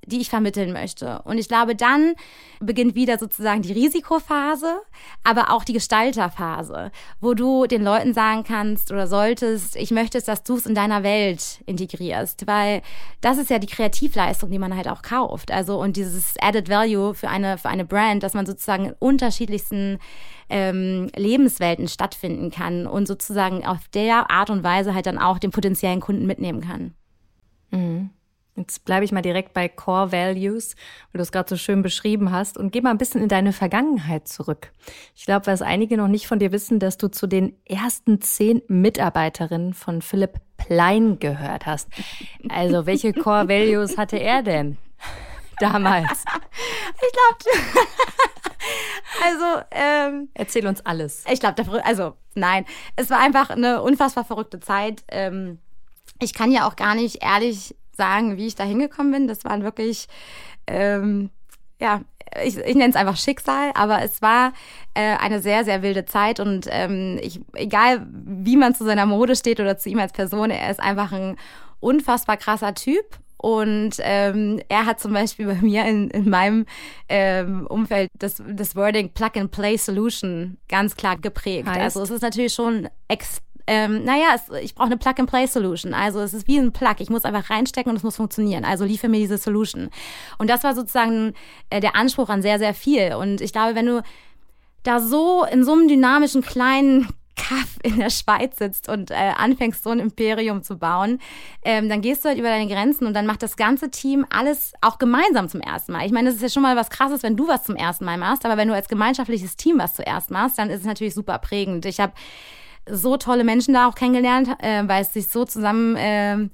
die ich vermitteln möchte. Und ich glaube, dann beginnt wieder sozusagen die Risikophase, aber auch die Gestalterphase, wo du den Leuten sagen kannst oder solltest, ich möchte, dass du es in deiner Welt integrierst, weil das ist ja die Kreativleistung, die man halt auch kauft. Also und dieses Added Value für eine, für eine Brand, dass man sozusagen in unterschiedlichsten ähm, Lebenswelten stattfinden kann und sozusagen auf der Art und Weise halt dann auch den potenziellen Kunden mitnehmen kann.
Mhm. Jetzt bleibe ich mal direkt bei Core Values, weil du es gerade so schön beschrieben hast und geh mal ein bisschen in deine Vergangenheit zurück. Ich glaube, was einige noch nicht von dir wissen, dass du zu den ersten zehn Mitarbeiterinnen von Philipp Plein gehört hast. Also, welche Core Values hatte er denn damals?
Ich glaube, also ähm,
erzähl uns alles.
Ich glaube, also nein, es war einfach eine unfassbar verrückte Zeit. Ähm, ich kann ja auch gar nicht ehrlich sagen, wie ich da hingekommen bin. Das waren wirklich, ähm, ja, ich, ich nenne es einfach Schicksal, aber es war äh, eine sehr, sehr wilde Zeit und ähm, ich, egal wie man zu seiner Mode steht oder zu ihm als Person, er ist einfach ein unfassbar krasser Typ und ähm, er hat zum Beispiel bei mir in, in meinem ähm, Umfeld das, das Wording Plug-and-Play Solution ganz klar geprägt. Heißt? Also es ist natürlich schon extrem ähm, naja, es, ich brauche eine Plug-and-Play-Solution. Also es ist wie ein Plug. Ich muss einfach reinstecken und es muss funktionieren. Also liefere mir diese Solution. Und das war sozusagen äh, der Anspruch an sehr, sehr viel. Und ich glaube, wenn du da so in so einem dynamischen kleinen Kaff in der Schweiz sitzt und äh, anfängst, so ein Imperium zu bauen, ähm, dann gehst du halt über deine Grenzen und dann macht das ganze Team alles auch gemeinsam zum ersten Mal. Ich meine, das ist ja schon mal was Krasses, wenn du was zum ersten Mal machst, aber wenn du als gemeinschaftliches Team was zuerst machst, dann ist es natürlich super prägend. Ich habe so tolle Menschen da auch kennengelernt, äh, weil es sich so zusammen äh,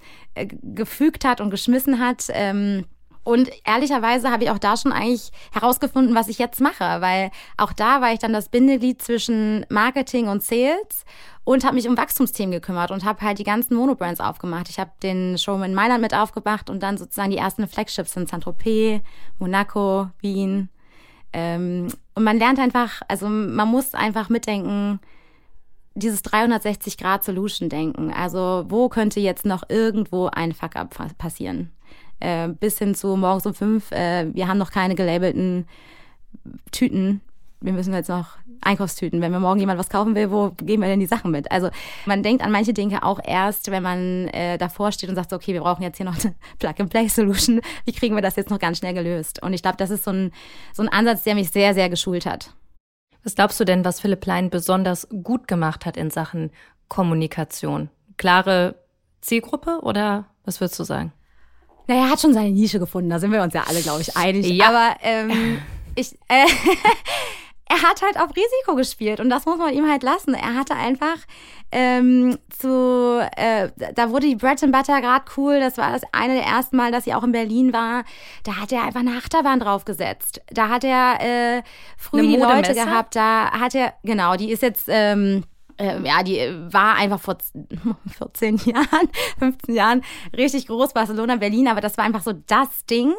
gefügt hat und geschmissen hat. Ähm, und ehrlicherweise habe ich auch da schon eigentlich herausgefunden, was ich jetzt mache, weil auch da war ich dann das Bindeglied zwischen Marketing und Sales und habe mich um Wachstumsthemen gekümmert und habe halt die ganzen Monobrands aufgemacht. Ich habe den Showroom in Mailand mit aufgemacht und dann sozusagen die ersten Flagships in Saint-Tropez, Monaco, Wien. Ähm, und man lernt einfach, also man muss einfach mitdenken, dieses 360-Grad-Solution-Denken. Also wo könnte jetzt noch irgendwo ein Fuck-up passieren? Äh, bis hin zu morgens um fünf, äh, wir haben noch keine gelabelten Tüten. Wir müssen jetzt noch Einkaufstüten. Wenn mir morgen jemand was kaufen will, wo geben wir denn die Sachen mit? Also man denkt an manche Dinge auch erst, wenn man äh, davor steht und sagt, okay, wir brauchen jetzt hier noch eine Plug-and-Play-Solution. Wie kriegen wir das jetzt noch ganz schnell gelöst? Und ich glaube, das ist so ein, so ein Ansatz, der mich sehr, sehr geschult hat.
Was glaubst du denn, was Philipp Lein besonders gut gemacht hat in Sachen Kommunikation? Klare Zielgruppe oder was würdest du sagen?
Naja, er hat schon seine Nische gefunden, da sind wir uns ja alle, glaube ich, einig. Ja. Aber ähm, ich, äh, er hat halt auf Risiko gespielt und das muss man ihm halt lassen. Er hatte einfach ähm, zu, äh, da wurde die Bread and Butter gerade cool. Das war das eine der ersten Mal, dass sie auch in Berlin war. Da hat er einfach eine Achterbahn draufgesetzt. Da hat er äh, früh die Leute gehabt. Da hat er, genau, die ist jetzt ähm, äh, ja, die war einfach vor 14 Jahren, 15 Jahren richtig groß, Barcelona, Berlin, aber das war einfach so das Ding.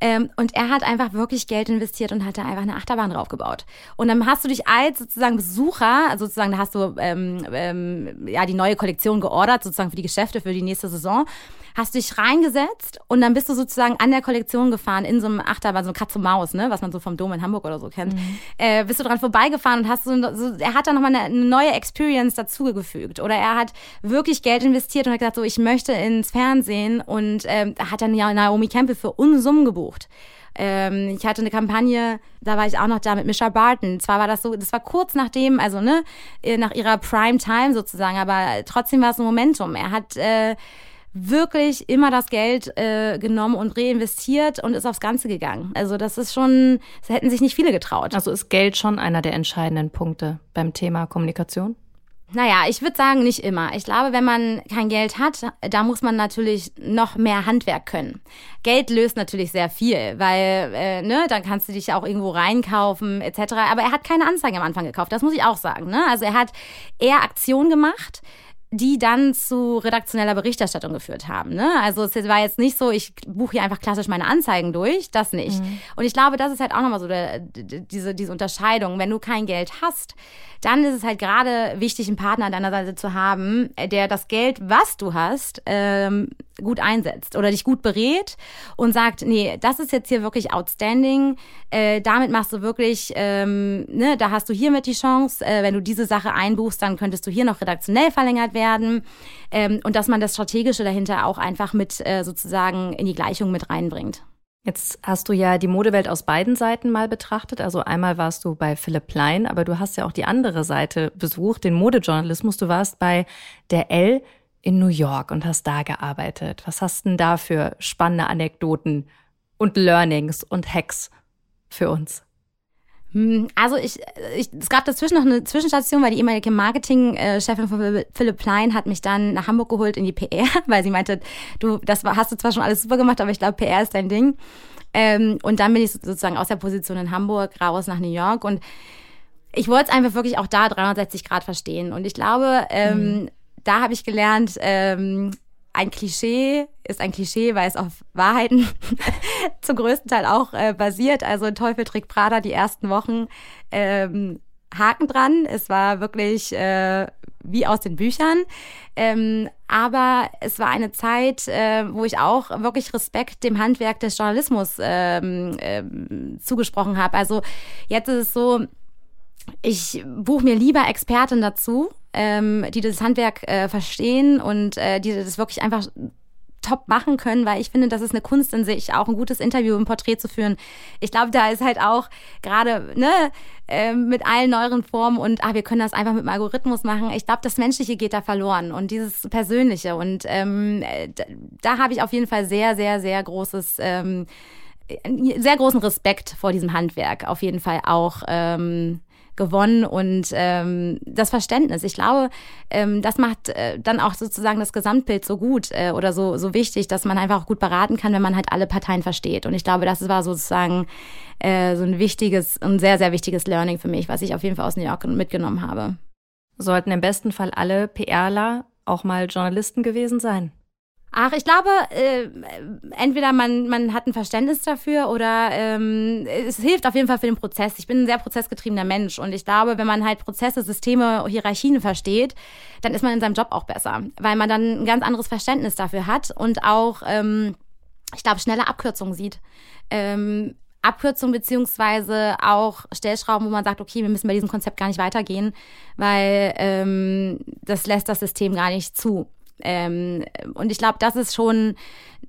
Ähm, und er hat einfach wirklich Geld investiert und hat da einfach eine Achterbahn draufgebaut. Und dann hast du dich als sozusagen Besucher, also sozusagen, da hast du ähm, ähm, ja die neue Kollektion geordert, sozusagen für die Geschäfte für die nächste Saison hast dich reingesetzt und dann bist du sozusagen an der Kollektion gefahren in so einem Achterbahn, so ein Katz und Maus, ne, was man so vom Dom in Hamburg oder so kennt. Mhm. Äh, bist du dran vorbeigefahren und hast so, so er hat da nochmal eine, eine neue Experience dazugefügt oder er hat wirklich Geld investiert und hat gesagt, so ich möchte ins Fernsehen und ähm, hat dann ja Naomi Campbell für Unsummen gebucht. Ähm, ich hatte eine Kampagne, da war ich auch noch da mit Misha Barton. Zwar war das so, das war kurz nachdem, also ne, äh, nach ihrer Prime Time sozusagen, aber trotzdem war es ein Momentum. Er hat äh, wirklich immer das Geld äh, genommen und reinvestiert und ist aufs Ganze gegangen. Also das ist schon, das hätten sich nicht viele getraut.
Also ist Geld schon einer der entscheidenden Punkte beim Thema Kommunikation?
Naja, ich würde sagen, nicht immer. Ich glaube, wenn man kein Geld hat, da muss man natürlich noch mehr Handwerk können. Geld löst natürlich sehr viel, weil, äh, ne, dann kannst du dich auch irgendwo reinkaufen, etc. Aber er hat keine Anzeigen am Anfang gekauft, das muss ich auch sagen. Ne? Also er hat eher Aktionen gemacht die dann zu redaktioneller Berichterstattung geführt haben. Ne? Also es war jetzt nicht so, ich buche hier einfach klassisch meine Anzeigen durch, das nicht. Mhm. Und ich glaube, das ist halt auch nochmal so der, diese, diese Unterscheidung. Wenn du kein Geld hast, dann ist es halt gerade wichtig, einen Partner an deiner Seite zu haben, der das Geld, was du hast, ähm, gut einsetzt oder dich gut berät und sagt, nee, das ist jetzt hier wirklich outstanding, äh, damit machst du wirklich, ähm, ne, da hast du hiermit die Chance, äh, wenn du diese Sache einbuchst, dann könntest du hier noch redaktionell verlängert werden ähm, und dass man das Strategische dahinter auch einfach mit äh, sozusagen in die Gleichung mit reinbringt.
Jetzt hast du ja die Modewelt aus beiden Seiten mal betrachtet. Also einmal warst du bei Philipp Plein, aber du hast ja auch die andere Seite besucht, den Modejournalismus. Du warst bei der L in New York und hast da gearbeitet. Was hast denn da für spannende Anekdoten und Learnings und Hacks für uns?
Hm, also ich, ich, es gab dazwischen noch eine Zwischenstation, weil die ehemalige Marketingchefin von Philipp Plein hat mich dann nach Hamburg geholt in die PR, weil sie meinte, du, das hast du zwar schon alles super gemacht, aber ich glaube, PR ist dein Ding. Ähm, und dann bin ich sozusagen aus der Position in Hamburg raus nach New York und ich wollte es einfach wirklich auch da 360 Grad verstehen. Und ich glaube, ähm, mhm. da habe ich gelernt, ähm, ein Klischee ist ein Klischee, weil es auf Wahrheiten zum größten Teil auch äh, basiert. Also Teufel trägt Prada die ersten Wochen ähm, Haken dran. Es war wirklich äh, wie aus den Büchern. Ähm, aber es war eine Zeit, äh, wo ich auch wirklich Respekt dem Handwerk des Journalismus ähm, äh, zugesprochen habe. Also jetzt ist es so, ich buche mir lieber Experten dazu, ähm, die das Handwerk äh, verstehen und äh, die das wirklich einfach top machen können, weil ich finde, das ist eine Kunst in sich, auch ein gutes Interview, ein Porträt zu führen. Ich glaube, da ist halt auch gerade ne, äh, mit allen neueren Formen und ah, wir können das einfach mit dem Algorithmus machen. Ich glaube, das Menschliche geht da verloren und dieses Persönliche. Und ähm, da, da habe ich auf jeden Fall sehr, sehr, sehr großes, ähm, sehr großen Respekt vor diesem Handwerk. Auf jeden Fall auch. Ähm, gewonnen und ähm, das Verständnis. Ich glaube, ähm, das macht äh, dann auch sozusagen das Gesamtbild so gut äh, oder so, so wichtig, dass man einfach auch gut beraten kann, wenn man halt alle Parteien versteht. Und ich glaube, das war sozusagen äh, so ein wichtiges, ein sehr, sehr wichtiges Learning für mich, was ich auf jeden Fall aus New York mitgenommen habe.
Sollten im besten Fall alle PRler auch mal Journalisten gewesen sein?
Ach, ich glaube, äh, entweder man, man hat ein Verständnis dafür oder ähm, es hilft auf jeden Fall für den Prozess. Ich bin ein sehr prozessgetriebener Mensch und ich glaube, wenn man halt Prozesse, Systeme, Hierarchien versteht, dann ist man in seinem Job auch besser, weil man dann ein ganz anderes Verständnis dafür hat und auch, ähm, ich glaube, schnelle Abkürzungen sieht. Ähm, Abkürzung beziehungsweise auch Stellschrauben, wo man sagt, okay, wir müssen bei diesem Konzept gar nicht weitergehen, weil ähm, das lässt das System gar nicht zu. Ähm, und ich glaube, das ist schon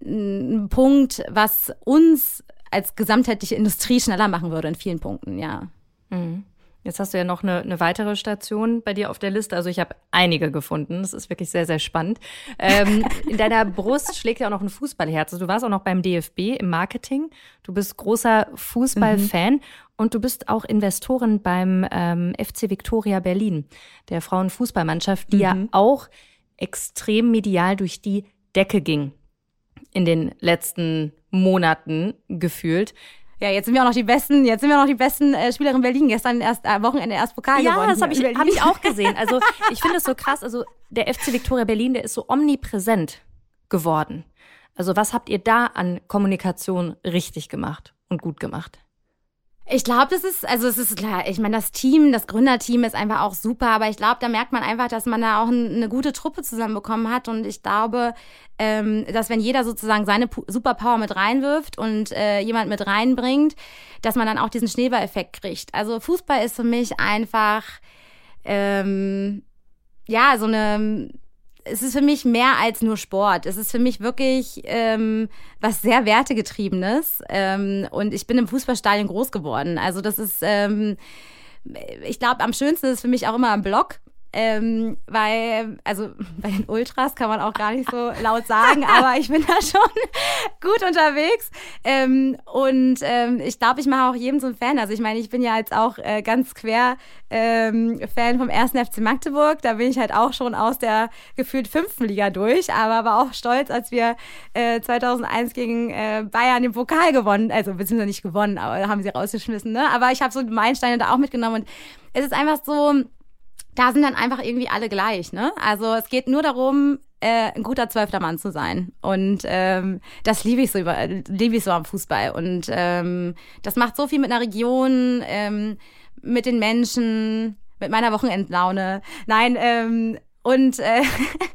ein Punkt, was uns als gesamtheitliche Industrie schneller machen würde in vielen Punkten, ja.
Mhm. Jetzt hast du ja noch eine, eine, weitere Station bei dir auf der Liste. Also ich habe einige gefunden. Das ist wirklich sehr, sehr spannend. Ähm, in deiner Brust schlägt ja auch noch ein Fußballherz. Also du warst auch noch beim DFB im Marketing. Du bist großer Fußballfan mhm. und du bist auch Investorin beim ähm, FC Victoria Berlin, der Frauenfußballmannschaft, die mhm. ja auch extrem medial durch die Decke ging in den letzten Monaten gefühlt.
Ja, jetzt sind wir auch noch die besten, jetzt sind wir auch noch die besten äh, Spielerinnen Berlin. Gestern erst äh, Wochenende erst Pokal
ja,
gewonnen.
Ja, das habe ich, hab ich auch gesehen. Also ich finde es so krass. Also der FC Victoria Berlin, der ist so omnipräsent geworden. Also was habt ihr da an Kommunikation richtig gemacht und gut gemacht?
Ich glaube, das ist, also es ist klar, ich meine, das Team, das Gründerteam ist einfach auch super, aber ich glaube, da merkt man einfach, dass man da auch eine gute Truppe zusammenbekommen hat und ich glaube, ähm, dass wenn jeder sozusagen seine Superpower mit reinwirft und äh, jemand mit reinbringt, dass man dann auch diesen Schneeball-Effekt kriegt. Also Fußball ist für mich einfach, ähm, ja, so eine es ist für mich mehr als nur Sport. Es ist für mich wirklich ähm, was sehr Wertegetriebenes. Ähm, und ich bin im Fußballstadion groß geworden. Also das ist, ähm, ich glaube, am schönsten ist für mich auch immer am Block. Ähm, weil, also bei den Ultras kann man auch gar nicht so laut sagen, aber ich bin da schon gut unterwegs. Ähm, und ähm, ich glaube, ich mache auch jedem so einen Fan. Also ich meine, ich bin ja jetzt auch äh, ganz quer ähm, Fan vom ersten FC Magdeburg. Da bin ich halt auch schon aus der gefühlt fünften Liga durch, aber war auch stolz, als wir äh, 2001 gegen äh, Bayern den Pokal gewonnen, also beziehungsweise nicht gewonnen, aber haben sie rausgeschmissen. Ne? Aber ich habe so Meilensteine da auch mitgenommen und es ist einfach so, da sind dann einfach irgendwie alle gleich. Ne? Also es geht nur darum, äh, ein guter zwölfter Mann zu sein. Und ähm, das liebe ich so über, liebe ich so am Fußball. Und ähm, das macht so viel mit einer Region, ähm, mit den Menschen, mit meiner Wochenendlaune. Nein, ähm, und äh,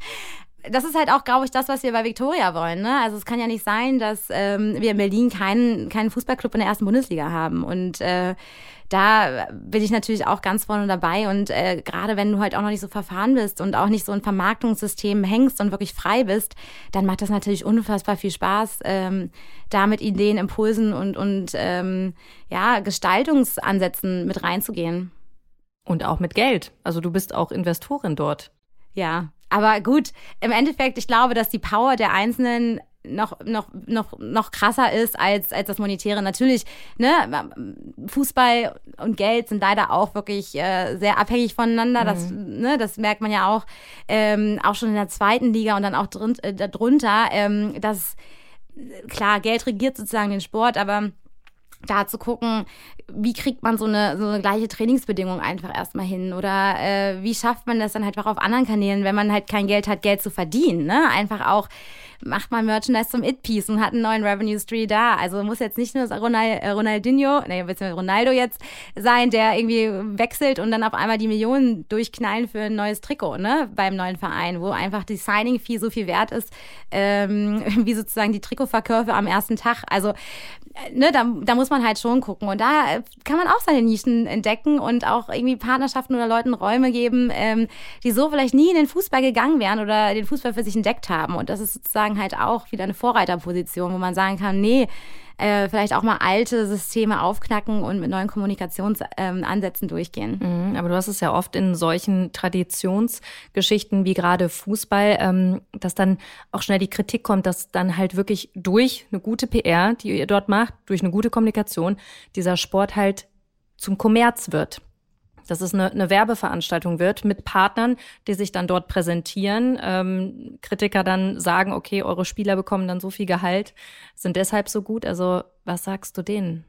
das ist halt auch, glaube ich, das, was wir bei Victoria wollen. Ne? Also es kann ja nicht sein, dass ähm, wir in Berlin keinen, keinen Fußballclub in der ersten Bundesliga haben. Und äh, da bin ich natürlich auch ganz vorne dabei. Und äh, gerade wenn du halt auch noch nicht so verfahren bist und auch nicht so ein Vermarktungssystem hängst und wirklich frei bist, dann macht das natürlich unfassbar viel Spaß, ähm, da mit Ideen, Impulsen und, und ähm, ja, Gestaltungsansätzen mit reinzugehen.
Und auch mit Geld. Also du bist auch Investorin dort.
Ja, aber gut, im Endeffekt, ich glaube, dass die Power der Einzelnen noch, noch, noch, noch krasser ist als, als das Monetäre. Natürlich, ne, Fußball und Geld sind leider auch wirklich äh, sehr abhängig voneinander. Mhm. Das, ne, das merkt man ja auch, ähm, auch schon in der zweiten Liga und dann auch drin, äh, darunter. Ähm, dass, klar, Geld regiert sozusagen den Sport, aber da zu gucken, wie kriegt man so eine, so eine gleiche Trainingsbedingung einfach erstmal hin oder äh, wie schafft man das dann halt auch auf anderen Kanälen, wenn man halt kein Geld hat, Geld zu verdienen, ne? Einfach auch macht mal Merchandise zum It-Piece und hat einen neuen Revenue Stream da. Also muss jetzt nicht nur äh, Ronaldinho, nee, beziehungsweise Ronaldo jetzt sein, der irgendwie wechselt und dann auf einmal die Millionen durchknallen für ein neues Trikot, ne, beim neuen Verein, wo einfach die Signing-Fee so viel wert ist, ähm, wie sozusagen die Trikotverkäufe am ersten Tag. Also, äh, ne, da, da muss man halt schon gucken. Und da äh, kann man auch seine Nischen entdecken und auch irgendwie Partnerschaften oder Leuten Räume geben, ähm, die so vielleicht nie in den Fußball gegangen wären oder den Fußball für sich entdeckt haben. Und das ist sozusagen halt auch wieder eine Vorreiterposition, wo man sagen kann, nee, äh, vielleicht auch mal alte Systeme aufknacken und mit neuen Kommunikationsansätzen durchgehen.
Mhm, aber du hast es ja oft in solchen Traditionsgeschichten wie gerade Fußball, ähm, dass dann auch schnell die Kritik kommt, dass dann halt wirklich durch eine gute PR, die ihr dort macht, durch eine gute Kommunikation, dieser Sport halt zum Kommerz wird dass es eine, eine Werbeveranstaltung wird mit Partnern, die sich dann dort präsentieren. Ähm, Kritiker dann sagen, okay, eure Spieler bekommen dann so viel Gehalt, sind deshalb so gut. Also was sagst du denen?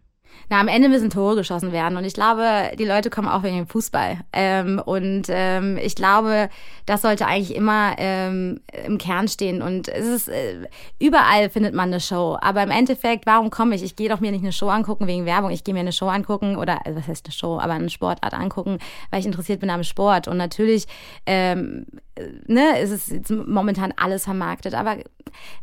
Na, am Ende müssen Tore geschossen werden. Und ich glaube, die Leute kommen auch wegen dem Fußball. Ähm, und ähm, ich glaube, das sollte eigentlich immer ähm, im Kern stehen. Und es ist, äh, überall findet man eine Show. Aber im Endeffekt, warum komme ich? Ich gehe doch mir nicht eine Show angucken wegen Werbung. Ich gehe mir eine Show angucken oder, also was heißt eine Show, aber eine Sportart angucken, weil ich interessiert bin am Sport. Und natürlich, ähm, ne, ist es jetzt momentan alles vermarktet. Aber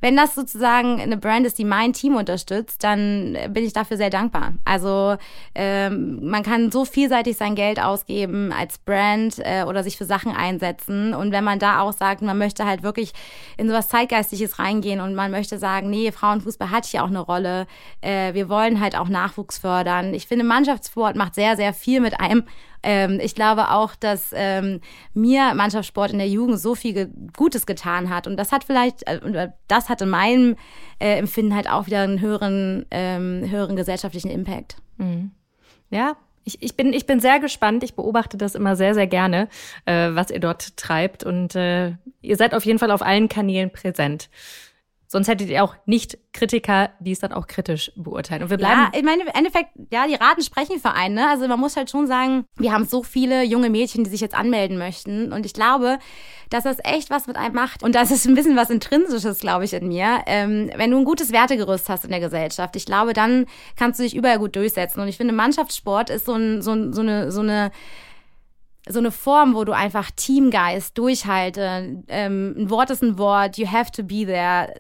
wenn das sozusagen eine Brand ist, die mein Team unterstützt, dann bin ich dafür sehr dankbar. Also ähm, man kann so vielseitig sein Geld ausgeben als Brand äh, oder sich für Sachen einsetzen. Und wenn man da auch sagt, man möchte halt wirklich in sowas Zeitgeistiges reingehen und man möchte sagen, nee, Frauenfußball hat hier auch eine Rolle. Äh, wir wollen halt auch Nachwuchs fördern. Ich finde, Mannschaftssport macht sehr, sehr viel mit einem ähm, ich glaube auch, dass ähm, mir Mannschaftssport in der Jugend so viel ge Gutes getan hat. Und das hat vielleicht, äh, das hat in meinem äh, Empfinden halt auch wieder einen höheren, ähm, höheren gesellschaftlichen Impact.
Mhm. Ja, ich, ich, bin, ich bin sehr gespannt. Ich beobachte das immer sehr, sehr gerne, äh, was ihr dort treibt. Und äh, ihr seid auf jeden Fall auf allen Kanälen präsent. Sonst hättet ihr auch nicht Kritiker, die es dann auch kritisch beurteilen. Und wir bleiben.
Ja, ich meine, im Endeffekt, ja, die Raten sprechen für einen. Ne? Also man muss halt schon sagen, wir haben so viele junge Mädchen, die sich jetzt anmelden möchten. Und ich glaube, dass das echt was mit einem macht. Und das ist ein bisschen was Intrinsisches, glaube ich, in mir. Ähm, wenn du ein gutes Wertegerüst hast in der Gesellschaft, ich glaube, dann kannst du dich überall gut durchsetzen. Und ich finde, Mannschaftssport ist so, ein, so, ein, so eine, so eine so eine Form, wo du einfach Teamgeist, Durchhalte, ähm, ein Wort ist ein Wort, you have to be there,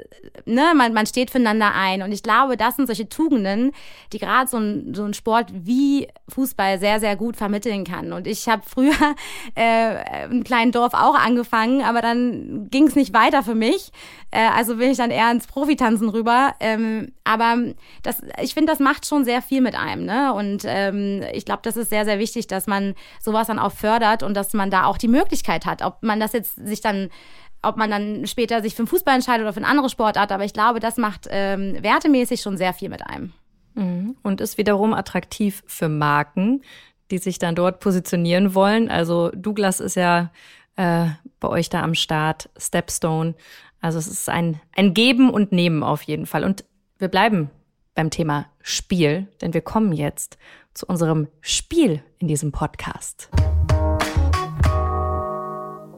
ne, man, man steht füreinander ein. Und ich glaube, das sind solche Tugenden, die gerade so ein, so ein Sport wie Fußball sehr, sehr gut vermitteln kann. Und ich habe früher äh, im kleinen Dorf auch angefangen, aber dann ging es nicht weiter für mich. Äh, also bin ich dann eher ins Profitanzen rüber. Ähm, aber das, ich finde, das macht schon sehr viel mit einem. Ne? Und ähm, ich glaube, das ist sehr, sehr wichtig, dass man sowas dann auch fördert und dass man da auch die Möglichkeit hat. Ob man das jetzt sich dann ob man dann später sich für den Fußball entscheidet oder für eine andere Sportart, aber ich glaube, das macht ähm, wertemäßig schon sehr viel mit einem.
Mhm. Und ist wiederum attraktiv für Marken, die sich dann dort positionieren wollen. Also Douglas ist ja äh, bei euch da am Start, Stepstone. Also es ist ein, ein Geben und Nehmen auf jeden Fall. Und wir bleiben beim Thema Spiel, denn wir kommen jetzt zu unserem Spiel in diesem Podcast.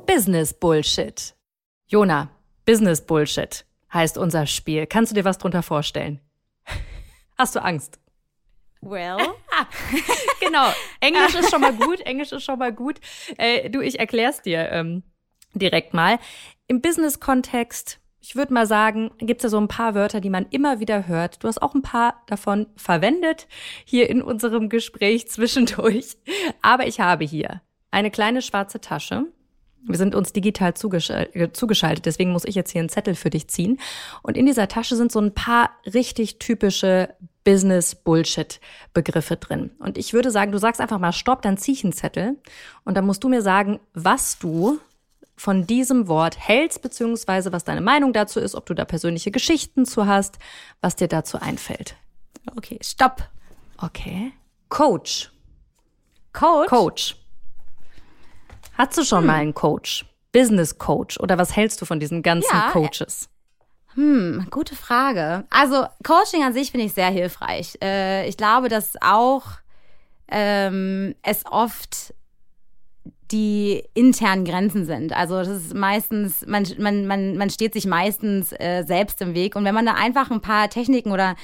Business Bullshit. Jona, Business Bullshit heißt unser Spiel. Kannst du dir was drunter vorstellen? Hast du Angst?
Well.
genau. Englisch ist schon mal gut. Englisch ist schon mal gut. Äh, du, ich erklär's dir ähm, direkt mal. Im Business-Kontext, ich würde mal sagen, gibt's ja so ein paar Wörter, die man immer wieder hört. Du hast auch ein paar davon verwendet hier in unserem Gespräch zwischendurch. Aber ich habe hier eine kleine schwarze Tasche wir sind uns digital äh, zugeschaltet, deswegen muss ich jetzt hier einen Zettel für dich ziehen. Und in dieser Tasche sind so ein paar richtig typische Business-Bullshit-Begriffe drin. Und ich würde sagen, du sagst einfach mal Stopp, dann zieh ich einen Zettel. Und dann musst du mir sagen, was du von diesem Wort hältst, beziehungsweise was deine Meinung dazu ist, ob du da persönliche Geschichten zu hast, was dir dazu einfällt.
Okay, stopp.
Okay. Coach.
Coach?
Coach. Hast du schon hm. mal einen Coach? Business Coach? Oder was hältst du von diesen ganzen ja, Coaches?
Hm, gute Frage. Also Coaching an sich finde ich sehr hilfreich. Äh, ich glaube, dass auch ähm, es oft die internen Grenzen sind. Also das ist meistens, man, man, man, man steht sich meistens äh, selbst im Weg. Und wenn man da einfach ein paar Techniken oder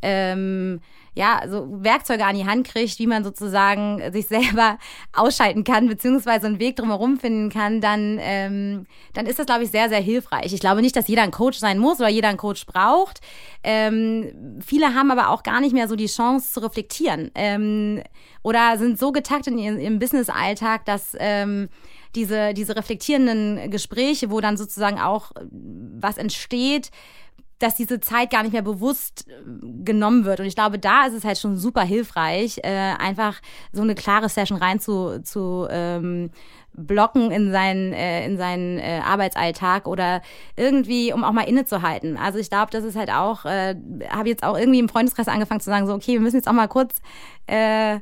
ähm, ja, so Werkzeuge an die Hand kriegt, wie man sozusagen sich selber ausschalten kann, beziehungsweise einen Weg drumherum finden kann, dann, ähm, dann ist das, glaube ich, sehr, sehr hilfreich. Ich glaube nicht, dass jeder ein Coach sein muss oder jeder einen Coach braucht. Ähm, viele haben aber auch gar nicht mehr so die Chance zu reflektieren ähm, oder sind so getakt in ihrem, ihrem Business-Alltag, dass ähm, diese, diese reflektierenden Gespräche, wo dann sozusagen auch was entsteht, dass diese Zeit gar nicht mehr bewusst äh, genommen wird. Und ich glaube, da ist es halt schon super hilfreich, äh, einfach so eine klare Session rein zu, zu ähm, blocken in seinen, äh, in seinen äh, Arbeitsalltag oder irgendwie, um auch mal innezuhalten. Also ich glaube, das ist halt auch, äh, habe jetzt auch irgendwie im Freundeskreis angefangen zu sagen, so, okay, wir müssen jetzt auch mal kurz äh,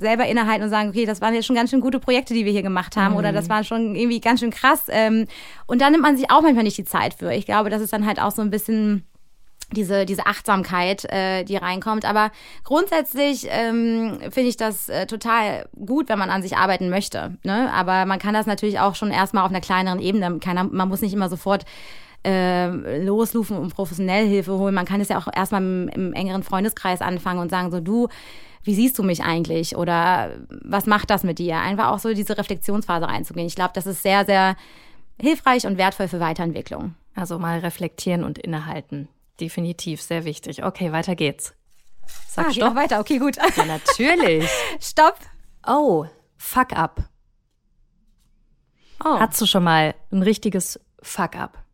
selber innehalten und sagen, okay, das waren jetzt schon ganz schön gute Projekte, die wir hier gemacht haben mhm. oder das war schon irgendwie ganz schön krass. Ähm, und da nimmt man sich auch manchmal nicht die Zeit für. Ich glaube, das ist dann halt auch so ein bisschen diese, diese Achtsamkeit, äh, die reinkommt. Aber grundsätzlich ähm, finde ich das äh, total gut, wenn man an sich arbeiten möchte. Ne? Aber man kann das natürlich auch schon erstmal auf einer kleineren Ebene. Keiner, man muss nicht immer sofort äh, losrufen und professionell Hilfe holen. Man kann es ja auch erstmal im, im engeren Freundeskreis anfangen und sagen, so du, wie siehst du mich eigentlich? Oder was macht das mit dir? Einfach auch so diese Reflexionsphase reinzugehen. Ich glaube, das ist sehr, sehr hilfreich und wertvoll für Weiterentwicklung.
Also mal reflektieren und innehalten. Definitiv, sehr wichtig. Okay, weiter geht's.
Sag ah, Stopp. weiter. Okay, gut.
Ja, natürlich.
Stopp.
Oh, fuck up. Oh. Hattest du schon mal ein richtiges Fuck up?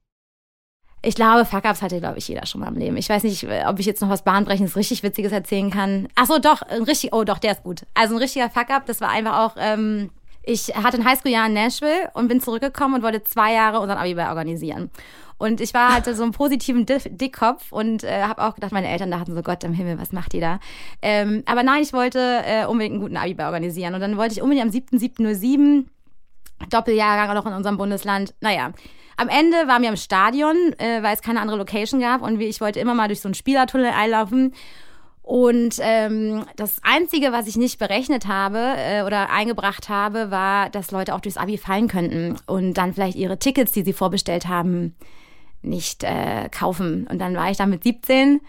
Ich glaube, Fuck-Ups hatte, glaube ich, jeder schon mal im Leben. Ich weiß nicht, ob ich jetzt noch was Bahnbrechendes, richtig Witziges erzählen kann. Ach so, doch, ein richtig, oh doch, der ist gut. Also ein richtiger Fuck-Up, das war einfach auch, ähm, ich hatte ein Highschool-Jahr in Nashville und bin zurückgekommen und wollte zwei Jahre unseren Abi-Ball organisieren. Und ich war halt so einen positiven Dickkopf und äh, habe auch gedacht, meine Eltern dachten so, Gott im Himmel, was macht ihr da? Ähm, aber nein, ich wollte äh, unbedingt einen guten Abi-Ball organisieren. Und dann wollte ich unbedingt am 7.7.07 Doppeljahrgang noch in unserem Bundesland. Naja, am Ende waren wir im Stadion, äh, weil es keine andere Location gab und ich wollte immer mal durch so einen Spielertunnel einlaufen. Und ähm, das Einzige, was ich nicht berechnet habe äh, oder eingebracht habe, war, dass Leute auch durchs Abi fallen könnten und dann vielleicht ihre Tickets, die sie vorbestellt haben, nicht äh, kaufen. Und dann war ich da mit 17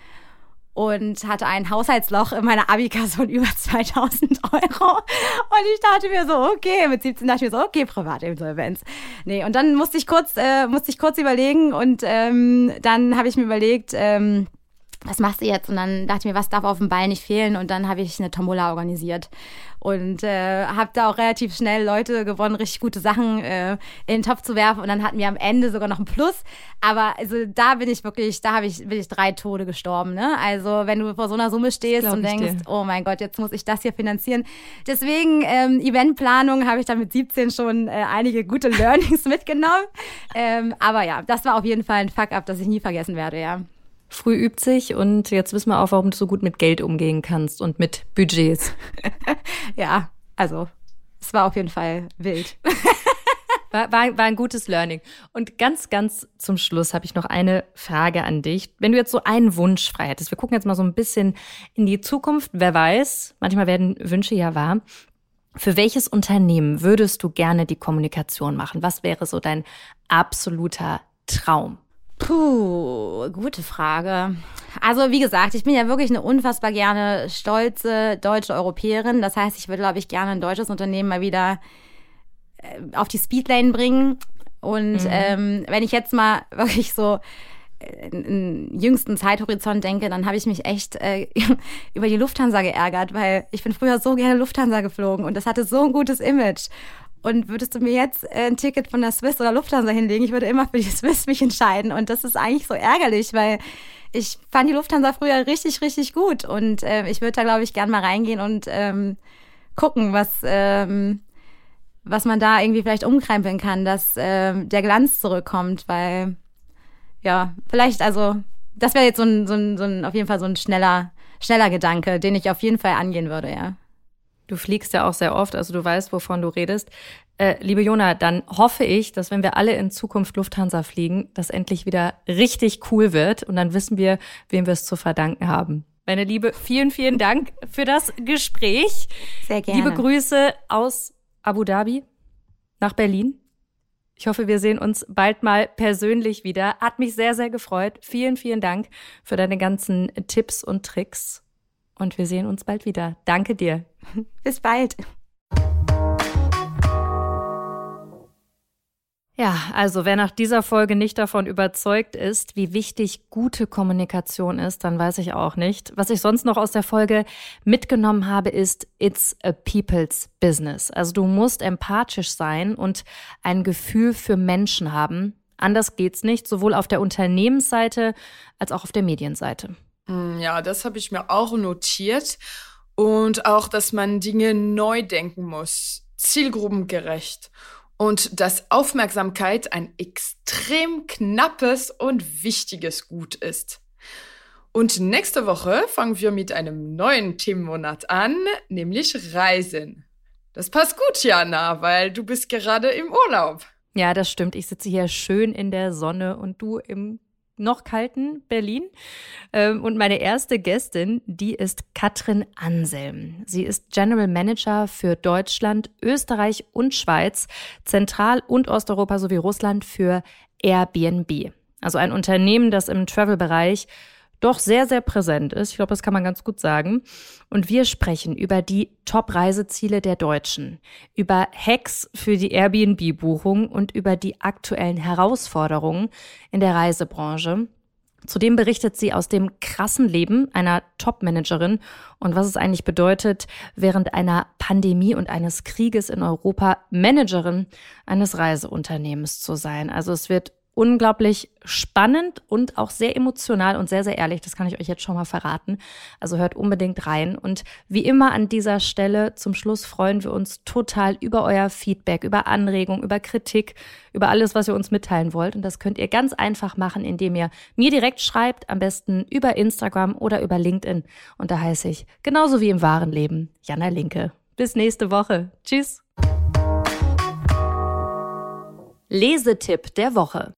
und hatte ein Haushaltsloch in meiner Abikasse von über 2000 Euro. Und ich dachte mir so, okay, mit 17 dachte ich mir so, okay, Privatinsolvenz. Nee, und dann musste ich kurz, äh, musste ich kurz überlegen und ähm, dann habe ich mir überlegt, ähm, was machst du jetzt? Und dann dachte ich mir, was darf auf dem Ball nicht fehlen? Und dann habe ich eine Tombola organisiert und äh, habe da auch relativ schnell Leute gewonnen, richtig gute Sachen äh, in den Topf zu werfen. Und dann hatten wir am Ende sogar noch ein Plus. Aber also da bin ich wirklich, da habe ich, bin ich drei Tode gestorben. Ne? Also wenn du vor so einer Summe stehst und denkst, dir. oh mein Gott, jetzt muss ich das hier finanzieren. Deswegen ähm, Eventplanung habe ich da mit 17 schon äh, einige gute Learnings mitgenommen. Ähm, aber ja, das war auf jeden Fall ein Fuck-up, das ich nie vergessen werde, ja.
Früh übt sich und jetzt wissen wir auch, warum du so gut mit Geld umgehen kannst und mit Budgets.
ja, also es war auf jeden Fall wild.
War, war, war ein gutes Learning. Und ganz, ganz zum Schluss habe ich noch eine Frage an dich. Wenn du jetzt so einen Wunsch frei hättest, wir gucken jetzt mal so ein bisschen in die Zukunft. Wer weiß, manchmal werden Wünsche ja wahr. Für welches Unternehmen würdest du gerne die Kommunikation machen? Was wäre so dein absoluter Traum?
Puh, gute Frage. Also wie gesagt, ich bin ja wirklich eine unfassbar gerne stolze deutsche Europäerin. Das heißt, ich würde, glaube ich, gerne ein deutsches Unternehmen mal wieder äh, auf die Speedlane bringen. Und mhm. ähm, wenn ich jetzt mal wirklich so äh, in jüngsten Zeithorizont denke, dann habe ich mich echt äh, über die Lufthansa geärgert, weil ich bin früher so gerne Lufthansa geflogen und das hatte so ein gutes Image. Und würdest du mir jetzt äh, ein Ticket von der Swiss oder Lufthansa hinlegen, ich würde immer für die Swiss mich entscheiden. Und das ist eigentlich so ärgerlich, weil ich fand die Lufthansa früher richtig, richtig gut. Und äh, ich würde da, glaube ich, gern mal reingehen und ähm, gucken, was, ähm, was man da irgendwie vielleicht umkrempeln kann, dass ähm, der Glanz zurückkommt, weil ja, vielleicht, also, das wäre jetzt so ein, so, ein, so ein, auf jeden Fall so ein schneller, schneller Gedanke, den ich auf jeden Fall angehen würde, ja.
Du fliegst ja auch sehr oft, also du weißt, wovon du redest. Äh, liebe Jona, dann hoffe ich, dass wenn wir alle in Zukunft Lufthansa fliegen, das endlich wieder richtig cool wird und dann wissen wir, wem wir es zu verdanken haben. Meine Liebe, vielen, vielen Dank für das Gespräch.
Sehr gerne.
Liebe Grüße aus Abu Dhabi nach Berlin. Ich hoffe, wir sehen uns bald mal persönlich wieder. Hat mich sehr, sehr gefreut. Vielen, vielen Dank für deine ganzen Tipps und Tricks und wir sehen uns bald wieder. Danke dir.
Bis bald.
Ja, also wer nach dieser Folge nicht davon überzeugt ist, wie wichtig gute Kommunikation ist, dann weiß ich auch nicht. Was ich sonst noch aus der Folge mitgenommen habe, ist, it's a people's business. Also du musst empathisch sein und ein Gefühl für Menschen haben. Anders geht's nicht, sowohl auf der Unternehmensseite als auch auf der Medienseite.
Hm, ja, das habe ich mir auch notiert. Und auch, dass man Dinge neu denken muss, zielgruppengerecht. Und dass Aufmerksamkeit ein extrem knappes und wichtiges Gut ist. Und nächste Woche fangen wir mit einem neuen Themenmonat an, nämlich Reisen. Das passt gut, Jana, weil du bist gerade im Urlaub.
Ja, das stimmt. Ich sitze hier schön in der Sonne und du im noch kalten Berlin. Ähm, und meine erste Gästin, die ist Katrin Anselm. Sie ist General Manager für Deutschland, Österreich und Schweiz, Zentral- und Osteuropa sowie Russland für Airbnb. Also ein Unternehmen, das im Travel-Bereich doch sehr, sehr präsent ist. Ich glaube, das kann man ganz gut sagen. Und wir sprechen über die Top-Reiseziele der Deutschen, über Hacks für die Airbnb-Buchung und über die aktuellen Herausforderungen in der Reisebranche. Zudem berichtet sie aus dem krassen Leben einer Top-Managerin und was es eigentlich bedeutet, während einer Pandemie und eines Krieges in Europa Managerin eines Reiseunternehmens zu sein. Also es wird unglaublich spannend und auch sehr emotional und sehr, sehr ehrlich. Das kann ich euch jetzt schon mal verraten. Also hört unbedingt rein. Und wie immer an dieser Stelle zum Schluss freuen wir uns total über euer Feedback, über Anregungen, über Kritik, über alles, was ihr uns mitteilen wollt. Und das könnt ihr ganz einfach machen, indem ihr mir direkt schreibt, am besten über Instagram oder über LinkedIn. Und da heiße ich, genauso wie im wahren Leben, Jana Linke. Bis nächste Woche. Tschüss. Lesetipp der Woche.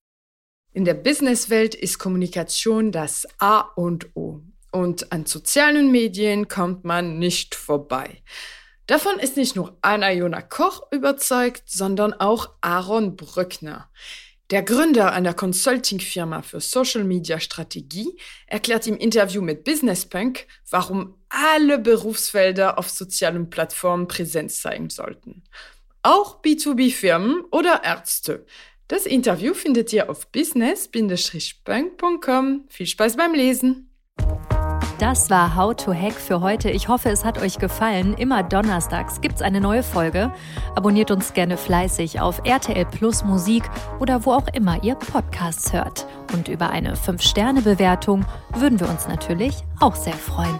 In der Businesswelt ist Kommunikation das A und O. Und an sozialen Medien kommt man nicht vorbei. Davon ist nicht nur Anna Jona Koch überzeugt, sondern auch Aaron Brückner. Der Gründer einer Consulting-Firma für Social Media Strategie erklärt im Interview mit Business Punk, warum alle Berufsfelder auf sozialen Plattformen Präsenz zeigen sollten. Auch B2B-Firmen oder Ärzte. Das Interview findet ihr auf business-punk.com. Viel Spaß beim Lesen!
Das war How to Hack für heute. Ich hoffe, es hat euch gefallen. Immer donnerstags gibt es eine neue Folge. Abonniert uns gerne fleißig auf RTL Plus Musik oder wo auch immer ihr Podcasts hört. Und über eine 5-Sterne-Bewertung würden wir uns natürlich auch sehr freuen.